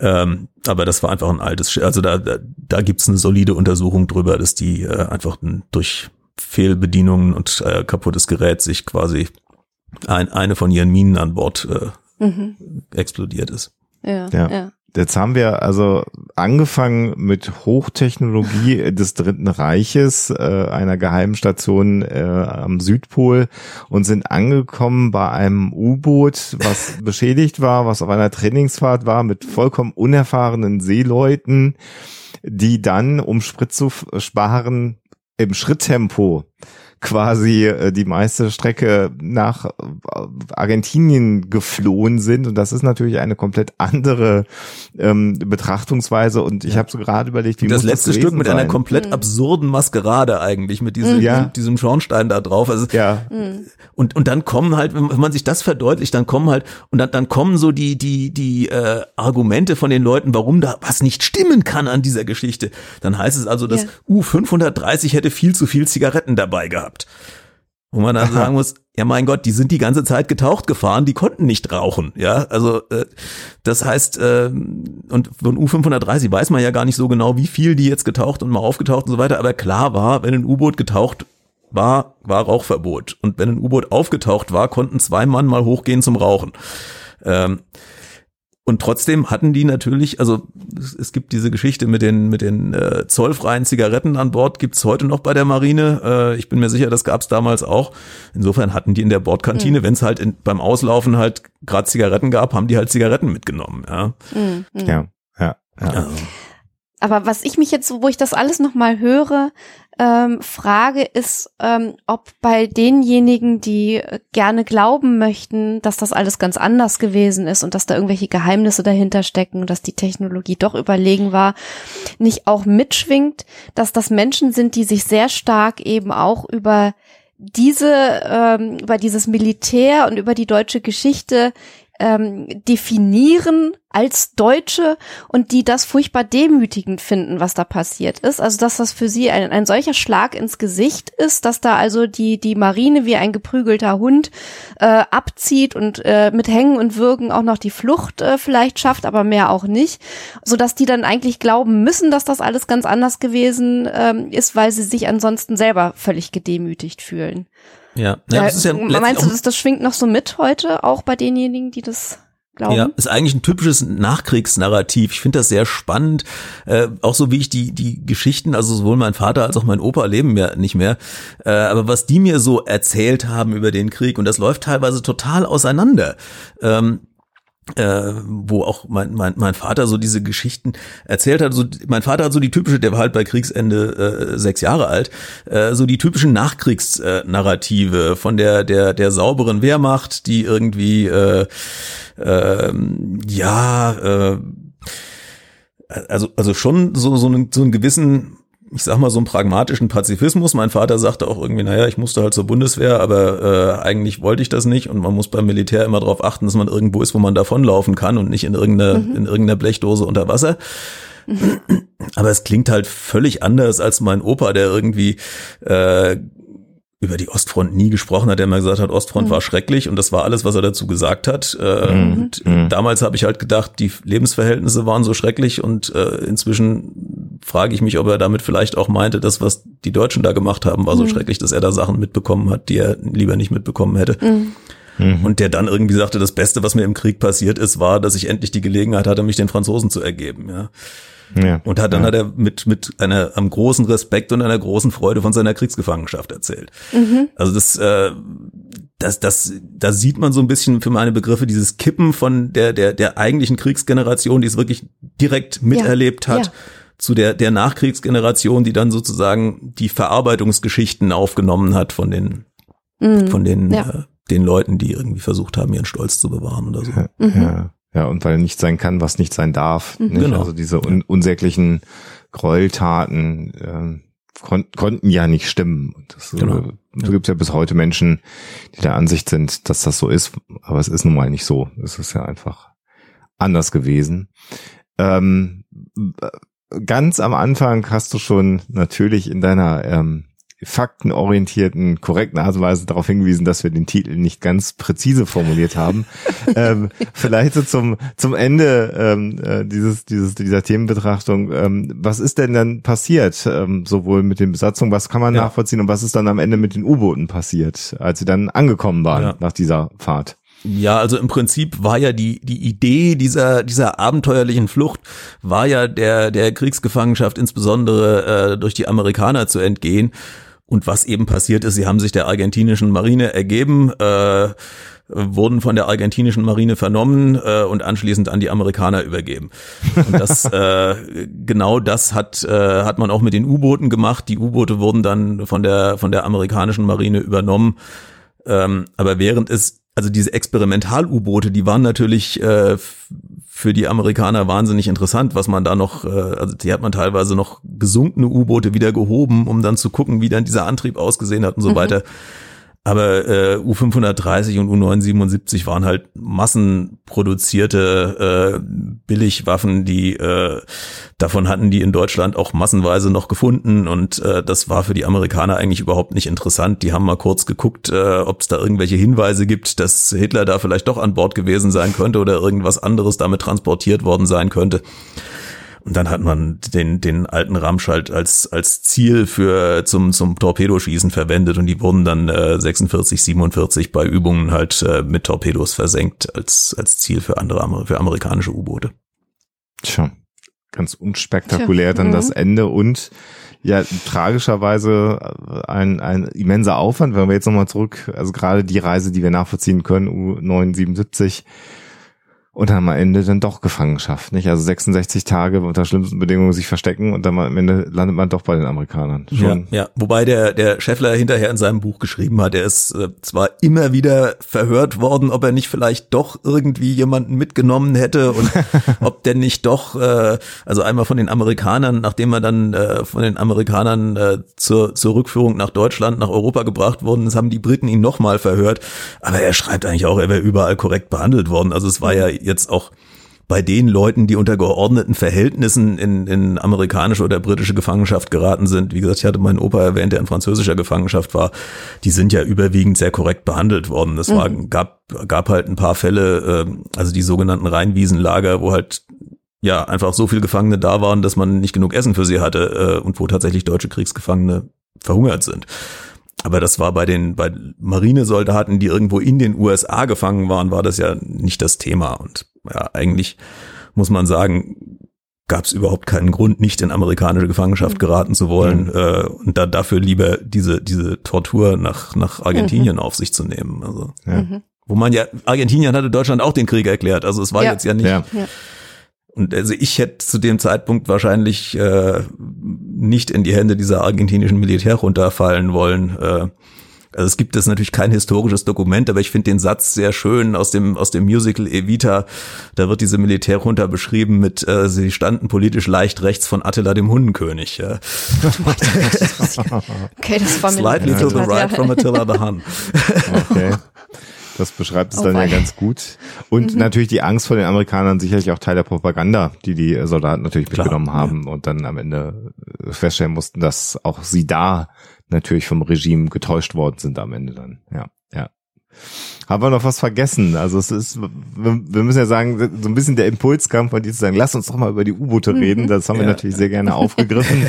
Ähm, aber das war einfach ein altes, Sch also da, da, da gibt's eine solide Untersuchung drüber, dass die äh, einfach durch Fehlbedienungen und äh, kaputtes Gerät sich quasi ein, eine von ihren Minen an Bord äh, mhm. explodiert ist. Ja, ja. ja. Jetzt haben wir also angefangen mit Hochtechnologie des Dritten Reiches, äh, einer geheimen Station äh, am Südpol und sind angekommen bei einem U-Boot, was beschädigt war, was auf einer Trainingsfahrt war mit vollkommen unerfahrenen Seeleuten, die dann, um Sprit zu sparen, im Schritttempo quasi äh, die meiste Strecke nach äh, Argentinien geflohen sind. Und das ist natürlich eine komplett andere ähm, Betrachtungsweise. Und ich ja. habe so gerade überlegt, wie das letzte das Stück mit sein? einer komplett mhm. absurden Maskerade eigentlich, mit diesem, ja. diesem Schornstein da drauf. Also, ja. Mhm. Und, und dann kommen halt, wenn man sich das verdeutlicht, dann kommen halt, und dann, dann kommen so die, die, die äh, Argumente von den Leuten, warum da was nicht stimmen kann an dieser Geschichte. Dann heißt es also, dass ja. U530 hätte viel zu viel Zigaretten dabei gehabt gehabt. Wo man dann sagen muss, ja mein Gott, die sind die ganze Zeit getaucht gefahren, die konnten nicht rauchen, ja, also äh, das heißt, äh, und von U530 weiß man ja gar nicht so genau, wie viel die jetzt getaucht und mal aufgetaucht und so weiter, aber klar war, wenn ein U-Boot getaucht war, war Rauchverbot und wenn ein U-Boot aufgetaucht war, konnten zwei Mann mal hochgehen zum Rauchen. Ähm, und trotzdem hatten die natürlich, also es, es, gibt diese Geschichte mit den mit den äh, zollfreien Zigaretten an Bord, gibt's heute noch bei der Marine. Äh, ich bin mir sicher, das gab's damals auch. Insofern hatten die in der Bordkantine, mhm. wenn es halt in, beim Auslaufen halt gerade Zigaretten gab, haben die halt Zigaretten mitgenommen. Ja, mhm. ja, ja. ja. Also. Aber was ich mich jetzt, wo ich das alles nochmal höre, ähm, frage, ist, ähm, ob bei denjenigen, die gerne glauben möchten, dass das alles ganz anders gewesen ist und dass da irgendwelche Geheimnisse dahinter stecken, dass die Technologie doch überlegen war, nicht auch mitschwingt, dass das Menschen sind, die sich sehr stark eben auch über diese, ähm, über dieses Militär und über die deutsche Geschichte ähm, definieren als Deutsche und die das furchtbar demütigend finden, was da passiert ist. Also dass das für sie ein, ein solcher Schlag ins Gesicht ist, dass da also die, die Marine wie ein geprügelter Hund äh, abzieht und äh, mit Hängen und Würgen auch noch die Flucht äh, vielleicht schafft, aber mehr auch nicht. Sodass die dann eigentlich glauben müssen, dass das alles ganz anders gewesen ähm, ist, weil sie sich ansonsten selber völlig gedemütigt fühlen. Ja, ja, das ist ja meinst du, das, das schwingt noch so mit heute, auch bei denjenigen, die das glauben? Ja, ist eigentlich ein typisches Nachkriegsnarrativ. Ich finde das sehr spannend. Äh, auch so wie ich die, die Geschichten, also sowohl mein Vater als auch mein Opa leben ja nicht mehr. Äh, aber was die mir so erzählt haben über den Krieg, und das läuft teilweise total auseinander. Ähm, äh, wo auch mein, mein, mein Vater so diese Geschichten erzählt hat. So, mein Vater hat so die typische, der war halt bei Kriegsende äh, sechs Jahre alt, äh, so die typischen Nachkriegsnarrative von der, der, der sauberen Wehrmacht, die irgendwie, äh, äh, ja, äh, also, also schon so, so, einen, so einen gewissen ich sag mal, so einen pragmatischen Pazifismus. Mein Vater sagte auch irgendwie, naja, ich musste halt zur Bundeswehr, aber äh, eigentlich wollte ich das nicht und man muss beim Militär immer darauf achten, dass man irgendwo ist, wo man davonlaufen kann und nicht in irgendeiner, mhm. in irgendeiner Blechdose unter Wasser. Mhm. Aber es klingt halt völlig anders als mein Opa, der irgendwie äh, über die Ostfront nie gesprochen hat, der immer gesagt hat, Ostfront mhm. war schrecklich und das war alles, was er dazu gesagt hat. Äh, mhm. Und mhm. damals habe ich halt gedacht, die Lebensverhältnisse waren so schrecklich und äh, inzwischen frage ich mich, ob er damit vielleicht auch meinte, das, was die Deutschen da gemacht haben, war so mhm. schrecklich, dass er da Sachen mitbekommen hat, die er lieber nicht mitbekommen hätte. Mhm. Mhm. Und der dann irgendwie sagte, das Beste, was mir im Krieg passiert ist, war, dass ich endlich die Gelegenheit hatte, mich den Franzosen zu ergeben. Ja. Ja, und hat dann ja. hat er mit mit einer einem großen Respekt und einer großen Freude von seiner Kriegsgefangenschaft erzählt. Mhm. Also das äh, das das da sieht man so ein bisschen für meine Begriffe dieses Kippen von der der der eigentlichen Kriegsgeneration, die es wirklich direkt miterlebt ja. hat. Ja. Zu der der Nachkriegsgeneration, die dann sozusagen die Verarbeitungsgeschichten aufgenommen hat von den mhm. von den äh, den Leuten, die irgendwie versucht haben, ihren Stolz zu bewahren oder so. Mhm. Ja. Ja, und weil nicht sein kann, was nicht sein darf. Mhm. Genau. Also diese un unsäglichen Gräueltaten äh, kon konnten ja nicht stimmen. Und das, genau. äh, so gibt ja bis heute Menschen, die der Ansicht sind, dass das so ist, aber es ist nun mal nicht so. Es ist ja einfach anders gewesen. Ähm, ganz am Anfang hast du schon natürlich in deiner ähm, faktenorientierten, korrekten Art und Weise darauf hingewiesen, dass wir den Titel nicht ganz präzise formuliert haben. ähm, vielleicht so zum, zum Ende ähm, äh, dieses, dieses, dieser Themenbetrachtung. Ähm, was ist denn dann passiert, ähm, sowohl mit den Besatzungen, was kann man ja. nachvollziehen und was ist dann am Ende mit den U-Booten passiert, als sie dann angekommen waren ja. nach dieser Fahrt? Ja, also im Prinzip war ja die, die Idee dieser, dieser abenteuerlichen Flucht, war ja der, der Kriegsgefangenschaft insbesondere äh, durch die Amerikaner zu entgehen. Und was eben passiert ist, sie haben sich der argentinischen Marine ergeben, äh, wurden von der argentinischen Marine vernommen äh, und anschließend an die Amerikaner übergeben. Und das äh, genau das hat äh, hat man auch mit den U-Booten gemacht. Die U-Boote wurden dann von der von der amerikanischen Marine übernommen. Ähm, aber während es also diese Experimental-U-Boote, die waren natürlich äh, für die Amerikaner wahnsinnig interessant, was man da noch, äh, also die hat man teilweise noch gesunkene U-Boote wieder gehoben, um dann zu gucken, wie dann dieser Antrieb ausgesehen hat und so mhm. weiter. Aber äh, U530 und U977 waren halt massenproduzierte äh, Billigwaffen, die äh, davon hatten die in Deutschland auch massenweise noch gefunden und äh, das war für die Amerikaner eigentlich überhaupt nicht interessant. Die haben mal kurz geguckt, äh, ob es da irgendwelche Hinweise gibt, dass Hitler da vielleicht doch an Bord gewesen sein könnte oder irgendwas anderes damit transportiert worden sein könnte. Und dann hat man den, den alten Ramsch halt als, als Ziel für, zum, zum Torpedoschießen verwendet und die wurden dann äh, 46, 47 bei Übungen halt äh, mit Torpedos versenkt als, als Ziel für andere, für amerikanische U-Boote. Tja, ganz unspektakulär Tja, dann das mhm. Ende und ja, tragischerweise ein, ein immenser Aufwand, wenn wir jetzt nochmal zurück, also gerade die Reise, die wir nachvollziehen können, U977, und dann am Ende dann doch Gefangenschaft, nicht? Also 66 Tage unter schlimmsten Bedingungen sich verstecken und dann am Ende landet man doch bei den Amerikanern. Schon. Ja, ja, wobei der, der Scheffler hinterher in seinem Buch geschrieben hat, er ist äh, zwar immer wieder verhört worden, ob er nicht vielleicht doch irgendwie jemanden mitgenommen hätte und ob denn nicht doch, äh, also einmal von den Amerikanern, nachdem er dann äh, von den Amerikanern äh, zur, zur Rückführung nach Deutschland, nach Europa gebracht worden ist, haben die Briten ihn nochmal verhört. Aber er schreibt eigentlich auch, er wäre überall korrekt behandelt worden. Also es war ja jetzt auch bei den Leuten, die unter geordneten Verhältnissen in, in amerikanische oder britische Gefangenschaft geraten sind, wie gesagt, ich hatte meinen Opa erwähnt, der in französischer Gefangenschaft war, die sind ja überwiegend sehr korrekt behandelt worden. Es war, mhm. gab, gab halt ein paar Fälle, äh, also die sogenannten Rheinwiesenlager, wo halt ja einfach so viele Gefangene da waren, dass man nicht genug Essen für sie hatte äh, und wo tatsächlich deutsche Kriegsgefangene verhungert sind. Aber das war bei den bei Marinesoldaten, die irgendwo in den USA gefangen waren, war das ja nicht das Thema. Und ja, eigentlich muss man sagen, gab es überhaupt keinen Grund, nicht in amerikanische Gefangenschaft mhm. geraten zu wollen mhm. äh, und da dafür lieber diese diese Tortur nach nach Argentinien mhm. auf sich zu nehmen. Also ja. Mhm. wo man ja Argentinien hatte Deutschland auch den Krieg erklärt. Also es war ja. jetzt ja nicht. Ja. Und also ich hätte zu dem Zeitpunkt wahrscheinlich äh, nicht in die Hände dieser argentinischen Militär runterfallen wollen. Äh, also es gibt es natürlich kein historisches Dokument, aber ich finde den Satz sehr schön aus dem aus dem Musical Evita. Da wird diese Militärjunta beschrieben mit äh, sie standen politisch leicht rechts von Attila dem Hundenkönig. Ja. okay, das war mir Slightly to the right from Attila the Hun. Okay. Das beschreibt es oh, dann ja ganz gut. Und mhm. natürlich die Angst vor den Amerikanern sicherlich auch Teil der Propaganda, die die Soldaten natürlich Klar, mitgenommen haben ja. und dann am Ende feststellen mussten, dass auch sie da natürlich vom Regime getäuscht worden sind am Ende dann. Ja, ja. Haben wir noch was vergessen? Also es ist, wir müssen ja sagen, so ein bisschen der Impuls kam von dir zu sagen, lass uns doch mal über die U-Boote Mhm. reden. Das haben wir Ja. natürlich sehr gerne aufgegriffen.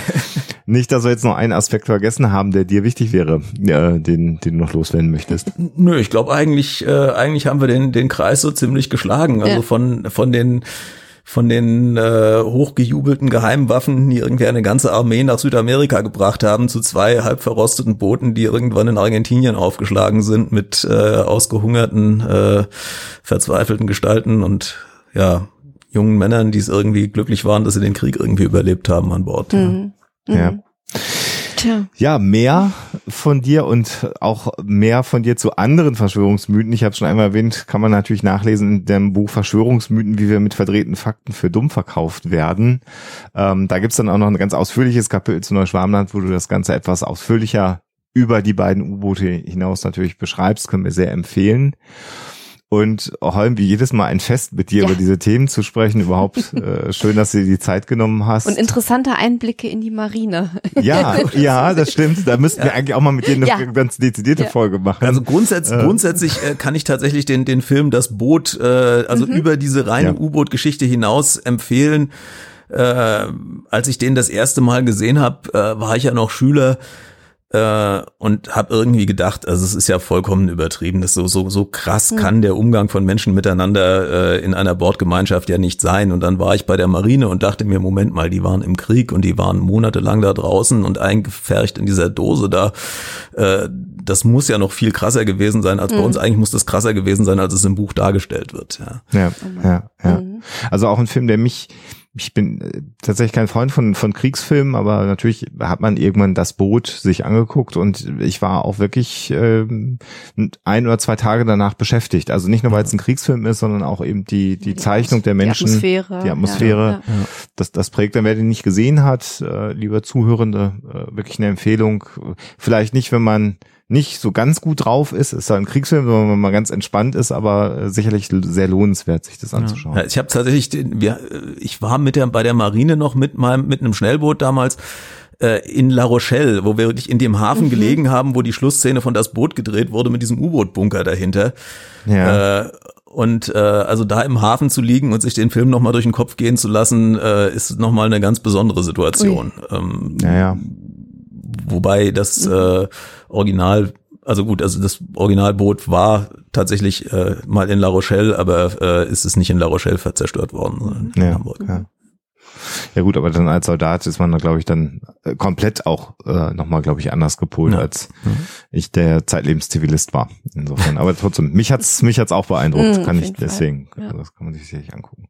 Nicht, dass wir jetzt noch einen Aspekt vergessen haben, der dir wichtig wäre, äh, den, den du noch loswerden möchtest. Nö, ich glaube eigentlich, äh, eigentlich haben wir den, den Kreis so ziemlich geschlagen. Also Ja. von, von den, von den äh, hochgejubelten Geheimwaffen, die irgendwie eine ganze Armee nach Südamerika gebracht haben, zu zwei halb verrosteten Booten, die irgendwann in Argentinien aufgeschlagen sind mit äh, ausgehungerten, äh, verzweifelten Gestalten und ja, jungen Männern, die es irgendwie glücklich waren, dass sie den Krieg irgendwie überlebt haben an Bord. Ja. Mhm. Ja. Tja. Ja, mehr von dir und auch mehr von dir zu anderen Verschwörungsmythen. Ich habe schon einmal erwähnt, kann man natürlich nachlesen in dem Buch Verschwörungsmythen, wie wir mit verdrehten Fakten für dumm verkauft werden. Ähm, da gibt's dann auch noch ein ganz ausführliches Kapitel zu Neuschwarmland, wo du das Ganze etwas ausführlicher über die beiden U-Boote hinaus natürlich beschreibst, können wir sehr empfehlen. Und Holm, wie jedes Mal ein Fest mit dir Ja. über diese Themen zu sprechen. Überhaupt äh, schön, dass du dir die Zeit genommen hast. Und interessante Einblicke in die Marine. Ja, ja, das stimmt. Da müssten wir eigentlich auch mal mit dir eine Ja. ganz dezidierte Ja. Folge machen. Also grundsätz grundsätzlich äh, kann ich tatsächlich den, den Film Das Boot, äh, also über diese reine Ja. U-Boot-Geschichte hinaus empfehlen. Äh, als ich den das erste Mal gesehen habe, äh, war ich ja noch Schüler äh, und habe irgendwie gedacht, also es ist ja vollkommen übertrieben, das so so so krass kann der Umgang von Menschen miteinander äh, in einer Bordgemeinschaft ja nicht sein. Und dann war ich bei der Marine und dachte mir, Moment mal, die waren im Krieg und die waren monatelang da draußen und eingepfercht in dieser Dose da. Äh, das muss ja noch viel krasser gewesen sein als bei uns. Eigentlich muss das krasser gewesen sein, als es im Buch dargestellt wird. Ja. Ja, ja, ja. Mhm. Also auch ein Film, der mich, ich bin äh, tatsächlich kein Freund von, von Kriegsfilmen, aber natürlich hat man irgendwann das Boot sich angeguckt und ich war auch wirklich ähm, ein oder zwei Tage danach beschäftigt. Also nicht nur, weil es ein Kriegsfilm ist, sondern auch eben die, die, Zeichnung der Menschen. Die Atmosphäre. Die Atmosphäre. Ja, ja. Das, das prägt dann, wer den nicht gesehen hat, äh, lieber Zuhörende, äh, wirklich eine Empfehlung. Vielleicht nicht, wenn man nicht so ganz gut drauf ist, ist ja ein Kriegsfilm, wenn man mal ganz entspannt ist, aber äh, sicherlich sehr lohnenswert, sich das anzuschauen. Ja, ich habe tatsächlich, den, wir, äh, ich war mit der bei der Marine noch mit meinem mit einem Schnellboot damals äh, in La Rochelle, wo wir wirklich in dem Hafen gelegen haben, wo die Schlussszene von das Boot gedreht wurde mit diesem U-Boot-Bunker dahinter. Ja. Äh, und äh, also da im Hafen zu liegen und sich den Film nochmal durch den Kopf gehen zu lassen, äh, ist nochmal eine ganz besondere Situation. Ähm, ja, ja. Wobei das äh, Original, also gut, also das Originalboot war tatsächlich äh, mal in La Rochelle, aber äh, ist es nicht in La Rochelle zerstört worden, sondern in Ja, Hamburg. ja. Ja gut, aber dann als Soldat ist man da, glaube ich, dann äh, komplett auch äh, nochmal, glaube ich, anders gepolt, Ja. als ich der Zeitlebenszivilist war. Insofern. Aber trotzdem, mich hat's mich hat's auch beeindruckt. Mhm, kann ich deswegen, Ja. das kann man sich sicherlich angucken.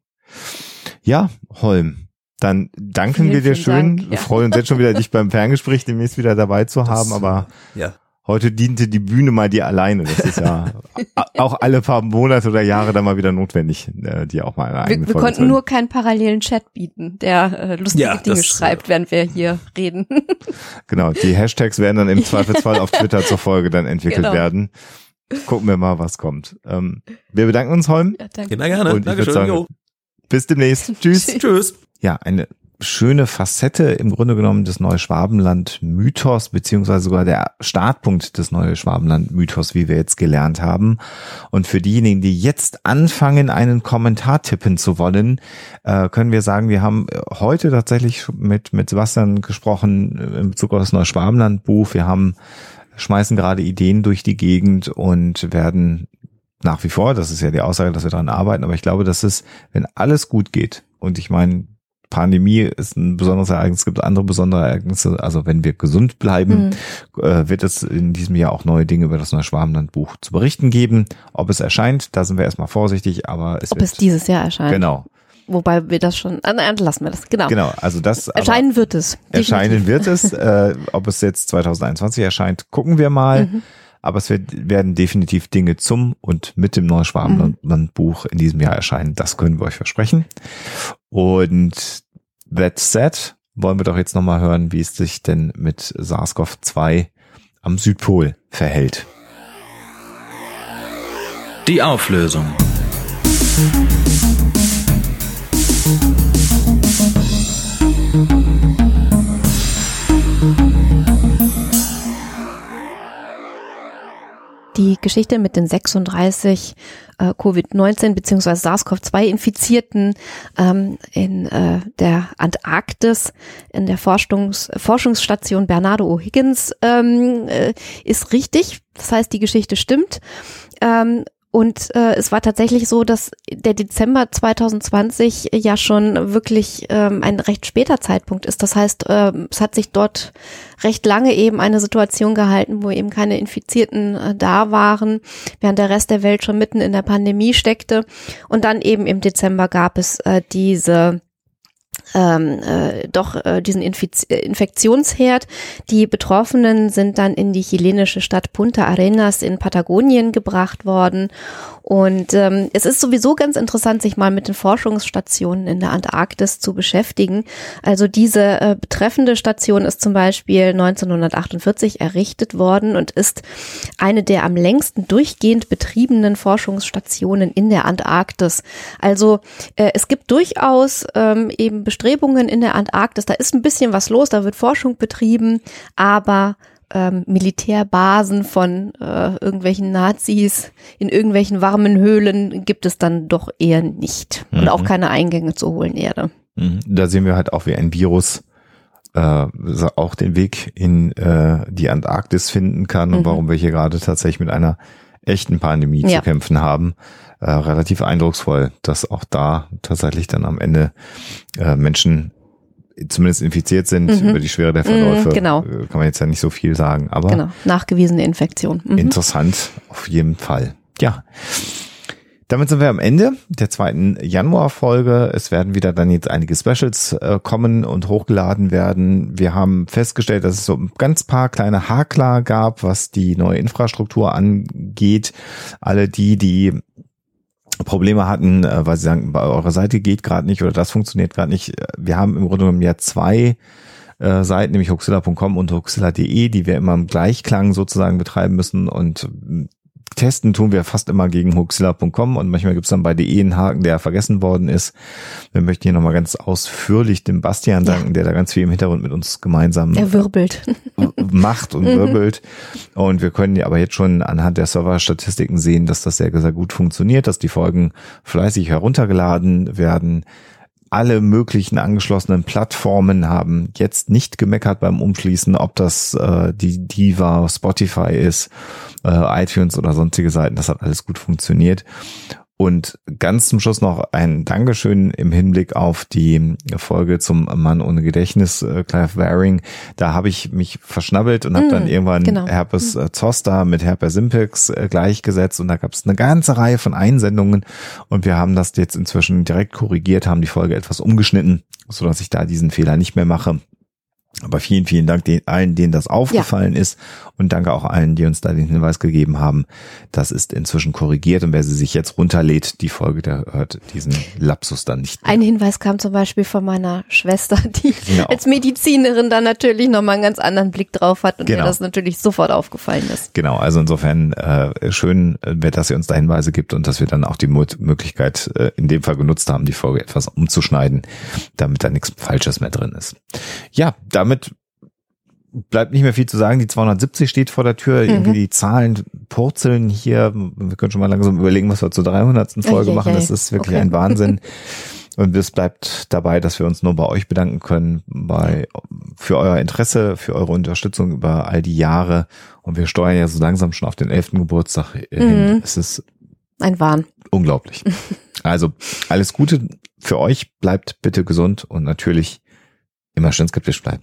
Ja, Holm. Dann danken Vielen, wir dir schön. Dank, Wir ja. freuen uns jetzt schon wieder, dich beim Ferngespräch demnächst wieder dabei zu haben, aber Ja. heute diente die Bühne mal dir alleine. Das ist ja auch alle paar Monate oder Jahre dann mal wieder notwendig, äh, dir auch mal eine eigene Wir, wir konnten nur keinen parallelen Chat bieten, der äh, lustige Ja, Dinge das, schreibt, während wir hier reden. Genau, die Hashtags werden dann im Zweifelsfall auf Twitter zur Folge dann entwickelt Genau. werden. Gucken wir mal, was kommt. Ähm, wir bedanken uns, Holm. ja, danke. Immer gerne. Und Dankeschön. sagen, jo. Bis demnächst. Tschüss. Tschüss. Ja, eine schöne Facette im Grunde genommen des Neuschwabenland-Mythos, beziehungsweise sogar der Startpunkt des Neuschwabenland-Mythos, wie wir jetzt gelernt haben. Und für diejenigen, die jetzt anfangen, einen Kommentar tippen zu wollen, äh, können wir sagen, wir haben heute tatsächlich mit, mit Sebastian gesprochen äh, in Bezug auf das Neuschwabenland-Buch. Wir haben schmeißen gerade Ideen durch die Gegend und werden nach wie vor, das ist ja die Aussage, dass wir daran arbeiten, aber ich glaube, dass es, wenn alles gut geht, und ich meine, Pandemie ist ein besonderes Ereignis, es gibt andere besondere Ereignisse, also wenn wir gesund bleiben, äh, wird es in diesem Jahr auch neue Dinge über das Neuschwabenland-Buch zu berichten geben. Ob es erscheint, da sind wir erstmal vorsichtig, aber es Ob wird, es dieses Jahr erscheint. genau, Wobei wir das schon, ah, nein, lassen wir das, genau. genau, also das, Erscheinen wird es. Erscheinen definitiv. wird es. Äh, ob es jetzt 2021 erscheint, gucken wir mal. Mhm. Aber es wird, werden definitiv Dinge zum und mit dem Neuschwabenland-Buch in diesem Jahr erscheinen. Das können wir euch versprechen. Und That said, wollen wir doch jetzt nochmal hören, wie es sich denn mit SARS-CoV-2 am Südpol verhält. Die Auflösung. Die Geschichte mit den 36 äh, Covid-19 bzw. SARS-CoV-2-Infizierten ähm, in äh, der Antarktis, in der Forschungs Forschungsstation Bernardo O'Higgins ähm, äh, ist richtig. Das heißt, die Geschichte stimmt. Ähm, und äh, es war tatsächlich so, dass der Dezember 2020 ja schon wirklich ähm, ein recht später Zeitpunkt ist. Das heißt, äh, es hat sich dort recht lange eben eine Situation gehalten, wo eben keine Infizierten äh, da waren, während der Rest der Welt schon mitten in der Pandemie steckte. Und dann eben im Dezember gab es äh, diese ähm, äh, doch äh, diesen Infiz Infektionsherd. Die Betroffenen sind dann in die chilenische Stadt Punta Arenas in Patagonien gebracht worden und ähm, es ist sowieso ganz interessant, sich mal mit den Forschungsstationen in der Antarktis zu beschäftigen. Also diese äh, betreffende Station ist zum Beispiel 1948 errichtet worden und ist eine der am längsten durchgehend betriebenen Forschungsstationen in der Antarktis. Also äh, es gibt durchaus ähm, eben Bestrebungen in der Antarktis. Da ist ein bisschen was los, da wird Forschung betrieben, aber ähm, Militärbasen von äh, irgendwelchen Nazis in irgendwelchen warmen Höhlen gibt es dann doch eher nicht. Und auch mhm. keine Eingänge zur hohlen Erde. Mhm. Da sehen wir halt auch, wie ein Virus äh, auch den Weg in äh, die Antarktis finden kann und mhm. warum wir hier gerade tatsächlich mit einer echten Pandemie ja. zu kämpfen haben. Äh, relativ eindrucksvoll, dass auch da tatsächlich dann am Ende äh, Menschen zumindest infiziert sind, mhm. über die Schwere der Verläufe mhm, genau. Äh, kann man jetzt ja nicht so viel sagen. Aber genau. nachgewiesene Infektion. Mhm. Interessant, auf jeden Fall. Ja. Damit sind wir am Ende der zweiten Januar-Folge. Es werden wieder dann jetzt einige Specials äh, kommen und hochgeladen werden. Wir haben festgestellt, dass es so ein ganz paar kleine Hakler gab, was die neue Infrastruktur angeht. Alle die, die Probleme hatten, äh, weil sie sagen, bei eurer Seite geht gerade nicht oder das funktioniert gerade nicht. Wir haben im Grunde genommen ja zwei äh, Seiten, nämlich hoxilla.com und hoxilla.de, die wir immer im Gleichklang sozusagen betreiben müssen und testen tun wir fast immer gegen Huxilla.com und manchmal gibt es dann bei DE einen Haken, der vergessen worden ist. Wir möchten hier nochmal ganz ausführlich dem Bastian danken, ja. der da ganz viel im Hintergrund mit uns gemeinsam er wirbelt. macht und wirbelt. Und wir können ja aber jetzt schon anhand der Serverstatistiken sehen, dass das sehr, sehr gut funktioniert, dass die Folgen fleißig heruntergeladen werden alle möglichen angeschlossenen Plattformen haben jetzt nicht gemeckert beim Umschließen, ob das äh, die Diva, Spotify ist, äh, iTunes oder sonstige Seiten. Das hat alles gut funktioniert. Und ganz zum Schluss noch ein Dankeschön im Hinblick auf die Folge zum Mann ohne Gedächtnis, äh, Clive Waring. Da habe ich mich verschnabbelt und habe mm, dann irgendwann genau. Herpes äh, Zoster mit Herpes Simplex äh, gleichgesetzt und da gab es eine ganze Reihe von Einsendungen und wir haben das jetzt inzwischen direkt korrigiert, haben die Folge etwas umgeschnitten, so dass ich da diesen Fehler nicht mehr mache. Aber vielen, vielen Dank den, allen, denen das aufgefallen ja. ist und danke auch allen, die uns da den Hinweis gegeben haben. Das ist inzwischen korrigiert und wer sie sich jetzt runterlädt, die Folge, der hört diesen Lapsus dann nicht. Mehr. Ein Hinweis kam zum Beispiel von meiner Schwester, die genau. als Medizinerin dann natürlich nochmal einen ganz anderen Blick drauf hat und genau. der das natürlich sofort aufgefallen ist. Genau, also insofern äh, schön, äh, dass ihr uns da Hinweise gibt und dass wir dann auch die Möglichkeit äh, in dem Fall genutzt haben, die Folge etwas umzuschneiden, damit da nichts Falsches mehr drin ist. Ja, damit damit bleibt nicht mehr viel zu sagen. Die 270 steht vor der Tür. Mhm. Irgendwie die Zahlen purzeln hier. Wir können schon mal langsam überlegen, was wir zur 300. Folge okay, machen. Das ist wirklich okay. ein Wahnsinn. Und es bleibt dabei, dass wir uns nur bei euch bedanken können, bei, für euer Interesse, für eure Unterstützung über all die Jahre. Und wir steuern ja so langsam schon auf den 11. Geburtstag hin. Mhm. Es ist ein Wahn. Unglaublich. Also alles Gute für euch. Bleibt bitte gesund und natürlich immer schön skeptisch bleiben.